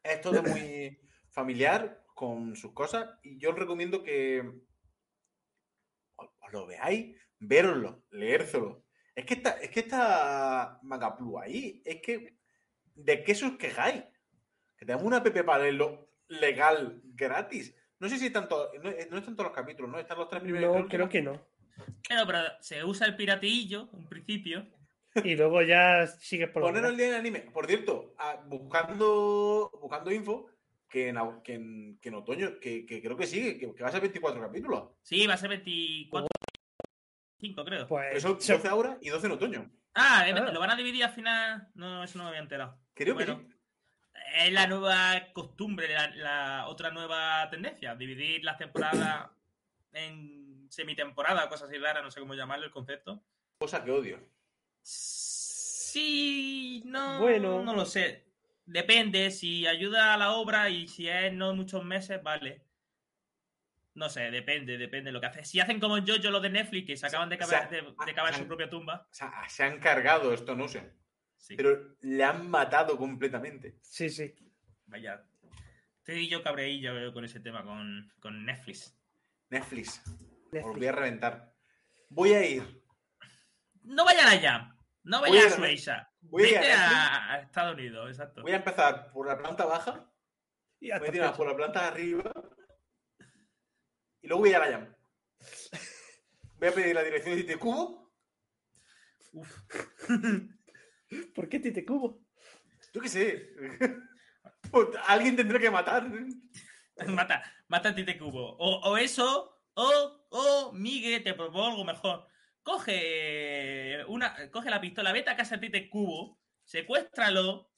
Es todo muy familiar con sus cosas y yo os recomiendo que os, lo veáis, veroslo, leérselo. Es que está, es que está Magaplu ahí, es que ¿de qué os quejáis? Que tenemos una app para leerlo legal gratis. No sé si están todos, no, no están todos los capítulos, ¿no? Están los tres primeros. No, creo que no. Claro, pero se usa el piratillo, en principio. Y luego ya sigues por Poner lo el día en anime. Por cierto, ah, buscando, buscando info, que en, que en, que en otoño, que, que creo que sigue, que, que va a ser 24 capítulos. Sí, va a ser 24. 5, creo. Pues se- 12 ahora y 12 en otoño. Ah. ¿lo van a dividir al final? No, eso no me había enterado. Creo Bueno, que sí. es la nueva costumbre, la, la otra nueva tendencia, dividir las temporadas en semitemporada, cosas así raras, no sé cómo llamarlo el concepto. Cosa que odio. Sí, no, Bueno. no lo sé. Depende, si ayuda a la obra y si es no muchos meses, vale. No sé, depende, depende de lo que hace. Si hacen como yo, yo lo de Netflix, que se acaban de O sea, cavar, de, de cavar su propia tumba. O sea, se han cargado esto, no sé. Sí, Pero le han matado completamente. Sí, sí. vaya. Estoy yo cabreillo con ese tema, con, con Netflix. Netflix. Netflix. voy a reventar. Voy a ir. No vayan allá. No Voy vayan a a Suecia. voy a ir a Vete Netflix. a, a Estados Unidos, exacto. Voy a empezar por la planta baja. Y Voy a tirar por la planta de arriba. Y luego voy a la Jam. Voy a pedir la dirección de Tite Cubo. Uf. [laughs] ¿Por qué Tite Cubo? Yo qué sé. [laughs] Alguien tendrá que matar. mata, mata a Tite Cubo. O, o eso, o, o Miguel, te propongo algo mejor. Coge una, coge la pistola, vete a casa de Tite Cubo, secuéstralo,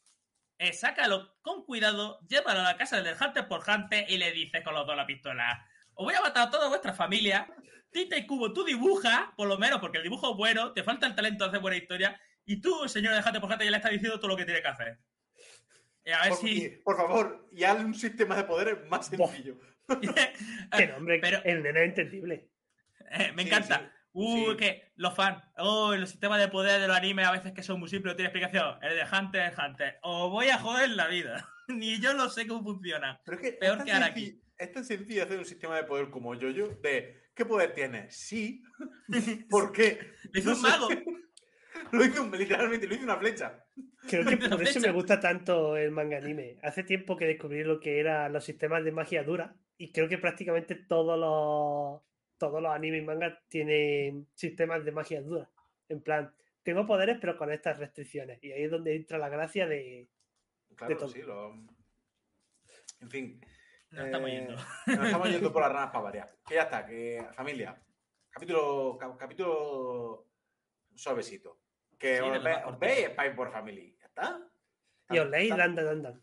eh, sácalo con cuidado, llévalo a la casa del Hunter por Hunter y le dices con los dos la pistola. Os voy a matar a toda vuestra familia. Tite Cubo, tú dibujas, por lo menos, porque el dibujo es bueno, te falta el talento de hacer buena historia, y tú, señor de Hunter por Hunter, ya le estás diciendo todo lo que tiene que hacer. Eh, a ver Por, si. y, por favor, y haz un sistema de poderes más sencillo. Que nombre, Pero- el nene es entendible. Eh, me Sí, encanta. sí, Uh, sí. que los fans. Oh, los sistemas de poder de los animes a veces que son muy simples, no tiene explicación. El de Hunter es Hunter. Os voy a joder la vida. [laughs] Ni yo lo sé cómo funciona. Pero es que Peor es que Araki. Es tan sencillo hacer un sistema de poder como yo-yo. De, ¿qué poder tiene? Sí. [laughs] ¿Por qué? Le hizo No un sé. [laughs] Lo hizo, un- literalmente, lo hizo una flecha. Creo [laughs] que por eso me gusta tanto el manga anime. Hace tiempo que descubrí lo que eran los sistemas de magia dura y creo que prácticamente todos los todos los animes y mangas tienen sistemas de magia dura. En plan, tengo poderes pero con estas restricciones y ahí es donde entra la gracia de Claro, todo. sí, lo... En fin. Nos estamos eh, yendo. Nos estamos yendo por las [laughs] ramas para variar. Que ya está, que familia. Capítulo, cap- capítulo suavecito. Que Sí, os, veis Spy por Family. ¿Ya está? y os leéis Está- dan dan dan dan.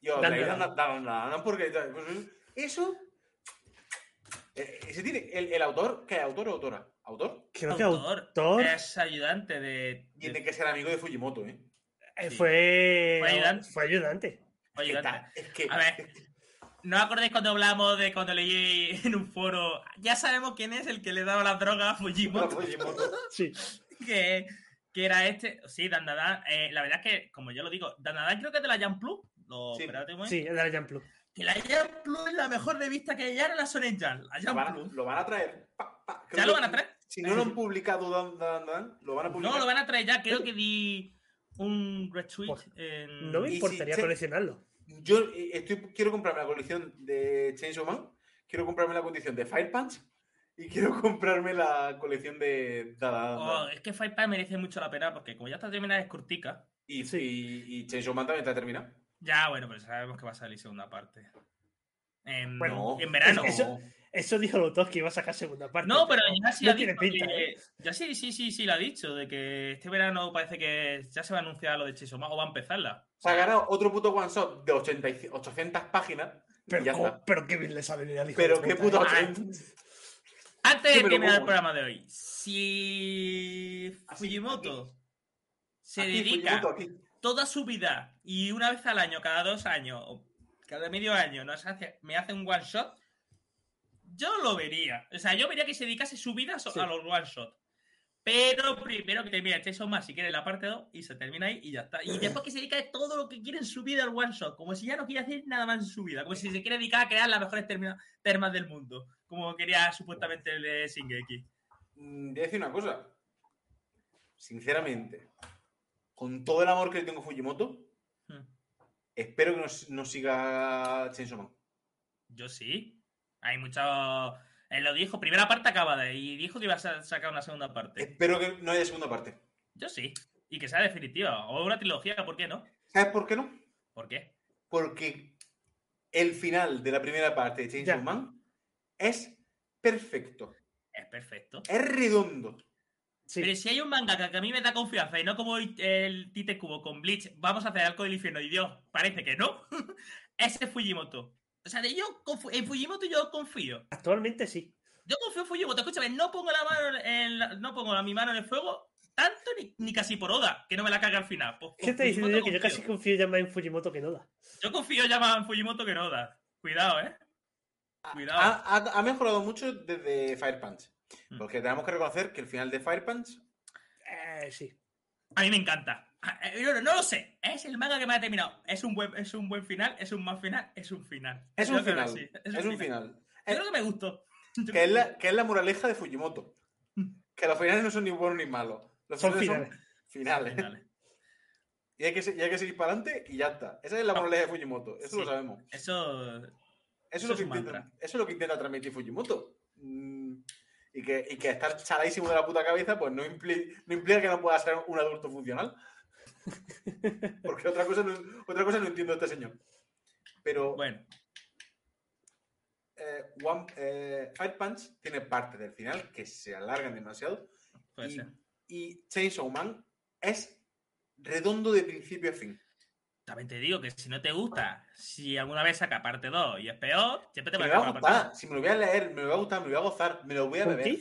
Y os Dan, leéis dan, Dan, Dan, Dan, Dan, porque pues, eso. eh, ese tiene, el, el autor, ¿qué? ¿Autor o autora? ¿Autor? Creo que Autor autor es ayudante de. Tiene de- que ser amigo de Fujimoto, ¿eh? eh, sí. fue Fue ayudante. fue ayudante. Es que, ayudante. es que- A ver. [laughs] ¿No acordáis cuando hablamos de cuando leí en un foro? Ya sabemos quién es el que le daba la droga a Fujimoto. Fujimoto. Sí. [laughs] que, que era este. Sí, Dandadan. Eh, la verdad es que, como yo lo digo, Dandadan creo que es de la Jump Plus. Lo, Sí. es de la Jump Plus. Que la Jump Plus es la mejor revista que hay ahora en la Shonen Jump. La Lo Jump van, a, Plus. lo van a traer. Pa, pa. Creo ¿Ya lo van a traer? Si no lo han publicado Dan, Dan, Dan, lo van a publicar. No, lo van a traer ya. Creo que di un retweet Pues, en... No me si importaría coleccionarlo. Yo eh, estoy, quiero comprarme la colección de Chainsaw Man, quiero comprarme la condición de Fire Punch y quiero [laughs] comprarme la colección de Dada. Oh, es que Fire Punch merece mucho la pena porque como ya está terminada es cortica. y, sí. y, y Chainsaw Man también está terminado. Ya, bueno, pero sabemos que va a salir segunda parte. En, Bueno, en verano. eso- Eso dijo Lotos que iba a sacar segunda parte. No, pero ya sí no ha tiene dicho pinta, que- ¿eh? Ya sí, sí, sí, sí, lo ha dicho, de que este verano parece que ya se va a anunciar lo de Chainsaw Man o va a empezarla. Se ha ganado otro puto one shot de 80 y- 800 páginas y Pero, ya está. pero qué bien le sale Pero de qué puta, puto ¿eh? 80. Antes Sí, de terminar el programa de hoy, si Fujimoto se Aquí, dedica Fujimoto, toda su vida y una vez al año, cada dos años, o cada medio año, nos hace, me hace un one shot, yo lo vería. O sea, yo vería que se dedicase su vida Sí. a los one shot. Pero primero que termine Chainsaw Man si quiere la parte 2 y se termina ahí y ya está. Y después que se dedica a todo lo que quiere en su vida al one shot, como si ya no quiere hacer nada más en su vida, como si se quiere dedicar a crear las mejores termina- termas del mundo, como quería supuestamente el de Shingeki. Mm, Voy a decir una cosa. Sinceramente, con todo el amor que le tengo a Fujimoto, Hmm. espero que nos, nos siga Chainsaw Man. Yo sí. Hay mucho. Él lo dijo, primera parte acabada y dijo que iba a sa- sacar una segunda parte. Espero que no haya segunda parte. Yo sí. Y que sea definitiva. O una trilogía, ¿por qué no? ¿Sabes por qué no? ¿Por qué? Porque el final de la primera parte de Chainsaw. Man es perfecto. Es perfecto. Es redondo. Sí. Pero si hay un mangaka que a mí me da confianza y no como el Tite Kubo con Bleach, vamos a hacer algo del infierno y Dios, parece que no. [laughs] Ese es Fujimoto. O sea, de yo en Fujimoto yo confío. Actualmente sí. Yo confío en Fujimoto. Escúchame, no pongo la mano en la- no pongo la- mi mano en el fuego tanto ni, ni casi por Oda, que no me la caga al final. Pues, ¿Qué por está diciendo yo? Que yo casi confío. ya más en Fujimoto que en Oda. Yo confío ya más en Fujimoto que en Oda. Cuidado, eh. Cuidado. Ha, ha- ha mejorado mucho desde Fire Punch. Mm. Porque tenemos que reconocer que el final de Fire Punch Eh, sí. A mí me encanta. Eh, yo no, no lo sé. Es el manga que me ha terminado. Es un buen, es un buen final, es un mal final, es un final. es un final. sí, Es un final. Yo Eh, creo que me gustó. Que es, la, que es la moraleja de Fujimoto. [laughs] Que los finales no son ni buenos ni malos. Los Son finales finales. son finales. Finales. Y hay, que, y hay que seguir para adelante y ya está. Esa es la moraleja de Fujimoto. Eso Sí. lo sabemos. Eso. Eso, Eso es lo es que intenta, mantra. eso es lo que intenta transmitir Fujimoto. Mm, y, que, y que estar chaladísimo de la puta cabeza, pues no implica que no pueda ser un adulto funcional. Porque otra cosa no, otra cosa no entiendo de este señor. Pero Bueno, eh, One- eh, Fire Punch tiene parte del final que se alargan demasiado. puede y, ser. y Chainsaw Man es redondo de principio a fin. También te digo que si no te gusta, si alguna vez saca parte 2 y es peor, siempre te va a va a gustar, si me lo voy a leer, me lo va a gustar, me lo voy a gozar, me lo voy a ¿Con beber.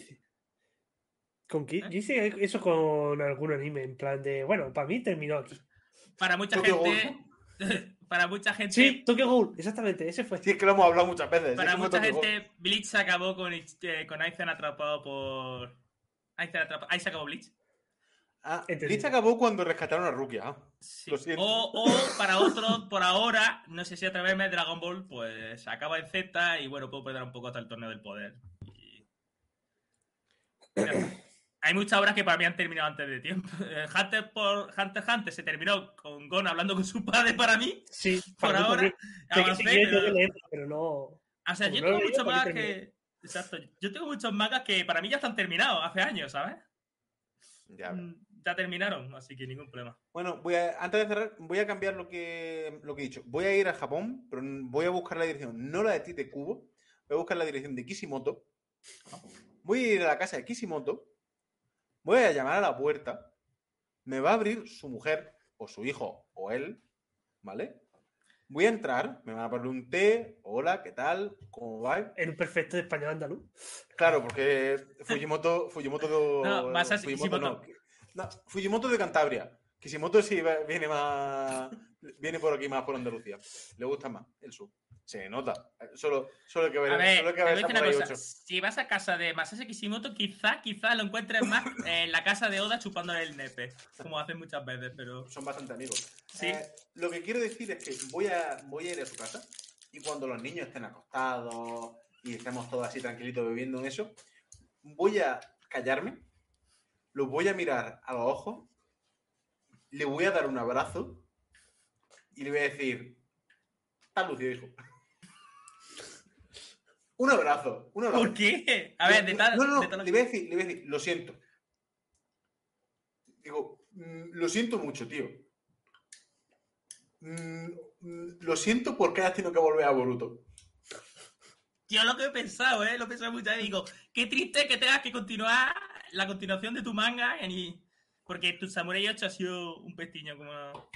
¿Con? ¿Eh? Yo hice eso con algún anime, en plan de, bueno, para mí terminó aquí. Para mucha Tokyo gente. [laughs] para mucha gente. Sí, Tokyo Ghoul, exactamente, ese fue. Sí, es que lo hemos hablado muchas veces. Para es mucha Tokyo Ghoul. gente, Bleach se acabó con, eh, con Aizen atrapado por. Aizen atrapado. Ahí se acabó Bleach. Ah. Bleach acabó cuando rescataron a Rukia. Sí. Lo siento. O, o para otros, por ahora, no sé si a través de Dragon Ball, pues acaba en Z y bueno, puedo perder un poco hasta el torneo del poder. Y-. [clears throat] Hay muchas obras que para mí han terminado antes de tiempo. [laughs] Eh, Hunter por Hunter x Hunter se terminó con Gon hablando con su padre para mí. Sí, Por ahora, avancé, sí quiero pero- yo pero no. O sea, yo no tengo muchos ¿por qué mangas terminé? que. Exacto. Yo tengo muchos mangas que para mí ya están terminados hace años, ¿sabes? Ya. Mm, Ya terminaron, así que ningún problema. Bueno, voy a- antes de cerrar, voy a cambiar lo que, lo que he dicho. Voy a ir a Japón, pero voy a buscar la dirección, no la de Tite Kubo, voy a buscar la dirección de Kishimoto. Voy a ir a la casa de Kishimoto, voy a llamar a la puerta, me va a abrir su mujer, o su hijo, o él, ¿vale? Voy a entrar, me van a poner un té, hola, ¿qué tal? ¿Cómo va? En un perfecto español andaluz. Claro, porque Fujimoto, Fujimoto, [laughs] de- No, vas a- Fujimoto no. No, Fujimoto de Cantabria. Kishimoto sí va- viene más, viene por aquí más por Andalucía. Le gusta más el sur. Se nota. Solo, solo que ver, A ver, solo que ver decir una Samurai cosa. 8. Si vas a casa de Masashi Kishimoto, quizá, quizá lo encuentres más [laughs] en la casa de Oda chupándole el nepe, como hacen muchas veces, pero Son bastante amigos. sí. Eh, lo que quiero decir es que voy a, voy a ir a su casa y cuando los niños estén acostados y estemos todos así tranquilitos bebiendo en eso, voy a callarme, los voy a mirar a los ojos, le voy a dar un abrazo y le voy a decir, estás lucido, hijo. Un abrazo, un abrazo. ¿Por qué? A ver, de tal. No, no, no, le voy a decir, le voy a decir, lo siento. Digo, "Mm, lo siento mucho, tío. Mm, mm, lo siento porque has tenido que volver a Boruto. Yo lo que he pensado, ¿eh? Lo he pensado muchas veces. Digo, qué triste que tengas que continuar la continuación de tu manga. en- Porque tu Samurai 8 ha sido un pestiño como.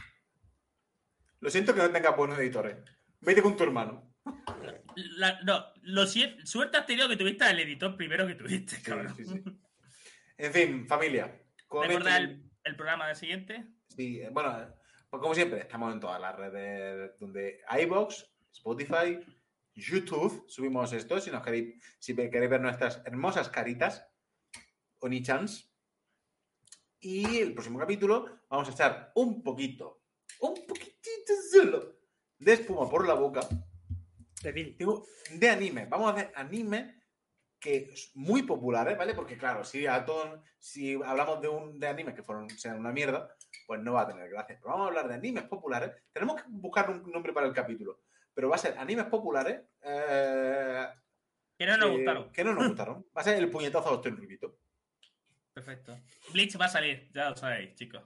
Lo siento que no tengas buenos editores. Vete con tu hermano. La- no, lo. Suerte has tenido que tuviste al editor primero que tuviste, Sí, cabrón. sí, sí. En fin, familia. como Recuerda veis, el, el programa del siguiente. Sí, eh, bueno, pues como siempre, estamos en todas las redes donde iBox, Spotify, YouTube, subimos esto, si nos queréis, si queréis ver nuestras hermosas caritas, Oni-chans. Y el próximo capítulo vamos a echar un poquito, un poquitito solo de espuma por la boca De. Digo, de anime. Vamos a hacer anime que es muy populares, ¿vale? Porque claro, si a todos, si hablamos de un de anime que fueron sean una mierda, pues no va a tener gracia. Pero vamos a hablar de animes populares. Tenemos que buscar un nombre para el capítulo. Pero va a ser animes populares eh, Que no nos que- gustaron. que no nos gustaron. Va a ser el puñetazo a los Tenryubito. Perfecto. Bleach va a salir, ya lo sabéis, chicos.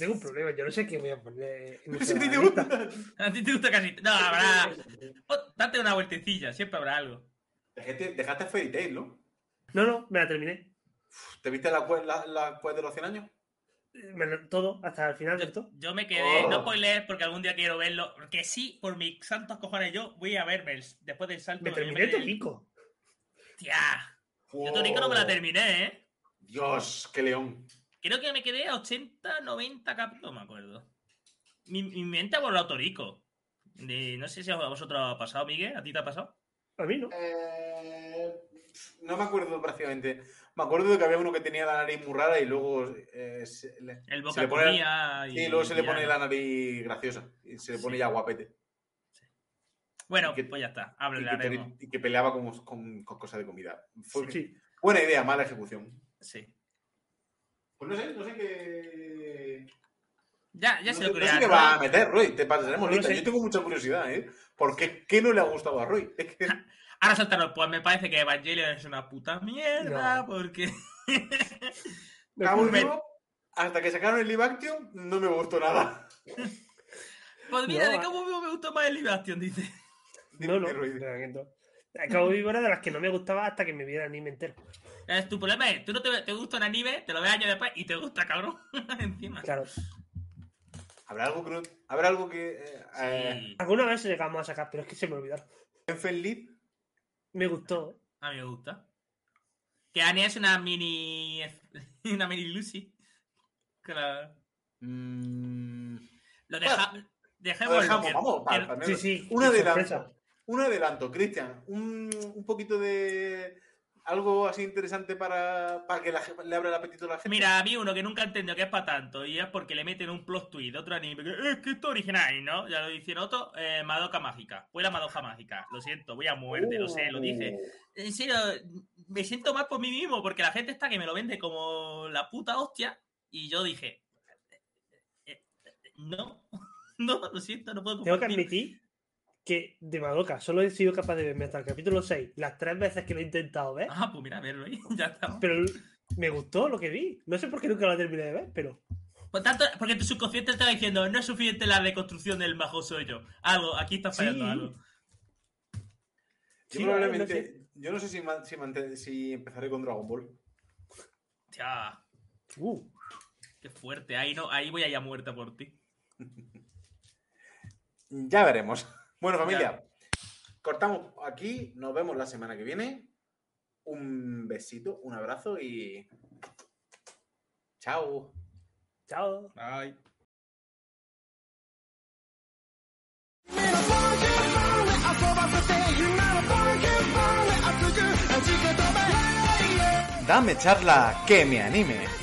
Tengo un problema, yo no sé qué voy a poner en [laughs] Si esta a ti te gusta. A ti te gusta casi. No, habrá. Pues, Date una vueltecilla, siempre habrá algo. Dejaste, dejaste Fairy Tail, ¿no? No, no, me la terminé. ¿Te viste la, cue- la, la quest de los 100 años? Menos todo, hasta el final del todo. Yo me quedé, Oh. no spoiler porque algún día quiero verlo. Que sí, por mis santos cojones, yo voy a verme el- después del salto. Me terminé Torico. Tía, yo Torico no me la Oh, terminé, ¿eh? Dios, qué león. Creo que me quedé a 80, 90 capítulos, me acuerdo. Mi, mi mente ha volado Torico. No sé si a vosotros os ha pasado, Miguel. ¿A ti te ha pasado? A mí no. Eh, no me acuerdo prácticamente. Me acuerdo de que había uno que tenía la nariz muy rara y luego eh, se, le, El se boca le pone, y. sí, luego se le pone ya. la nariz graciosa y se le pone Sí. ya guapete. Bueno, y que- pues ya está. Y que, Hablaremos. y que peleaba con, con, con cosas de comida. Fue Sí. buena idea, mala ejecución. Sí. Pues no sé, no sé qué. Ya, ya no se lo no sé qué va a meter, Roy. Te pasaremos No lista. Yo tengo mucha curiosidad, ¿eh? ¿Por qué, qué no le ha gustado a Roy? Es que Ahora saltaron, pues me parece que Evangelion es una puta mierda, No. porque. [laughs] Vivo, hasta que sacaron el live action, no me gustó nada. [laughs] Pues mira, No, de cómo vivo me gustó más el Live Action, dice. No, no. De. Cabo Vivo era de las que no me gustaba hasta que me viera el anime entero. Es tu problema es, tú no te, te gusta un anime, te lo ves años después y te gusta, cabrón. [laughs] Encima. Claro. ¿Habrá algo que no- ¿Habrá algo que. Eh, eh, Sí, Alguna vez llegamos a sacar, pero es que se me olvidaron. Enfeld Lead? Me gustó. a mí me gusta. Que Anya es una mini. [laughs] Una mini Lucy. La- Mm, Lo deja, Lo dejemos. dejamos, vamos, pa- pa- Sí, sí. Un qué adelanto. sorpresa. Un adelanto, Cristian. Un, un poquito de. Algo así interesante para, para que la le abra el apetito a la gente. Mira, a mí uno que nunca entendió que es para tanto y es porque le meten un plot twist de otro anime que es que esto es original, ¿no? Ya lo dicen otro, eh, Madoka Mágica. Fue la Madoka Mágica. Lo siento, voy a muerte, lo sé, lo dije. En serio, me siento mal por mí mismo porque la gente está que me lo vende como la puta hostia y yo dije, eh, eh, no, [laughs] no, lo siento, no puedo Tengo que compartir. admitir que de Madoka solo he sido capaz de verme hasta el capítulo 6 las tres veces que lo he intentado ver. Ah, pues mira, verlo ahí, [laughs] ya está. Pero me gustó lo que vi. No sé por qué nunca lo terminé de ver, pero. Por tanto, porque tu subconsciente está diciendo, no es suficiente la reconstrucción del majo soy yo. Algo, aquí está fallando Sí. algo. Yo Sí, probablemente. no sé. Yo no sé si, si, empezaré con Dragon Ball. Tía, Uh, qué fuerte. Ahí no, ahí voy a ir a muerta por ti. [laughs] Ya veremos. Bueno, familia, cortamos aquí, nos vemos la semana que viene. Un besito, un abrazo y. Chao. Chao. Bye. Dame charla que me anime.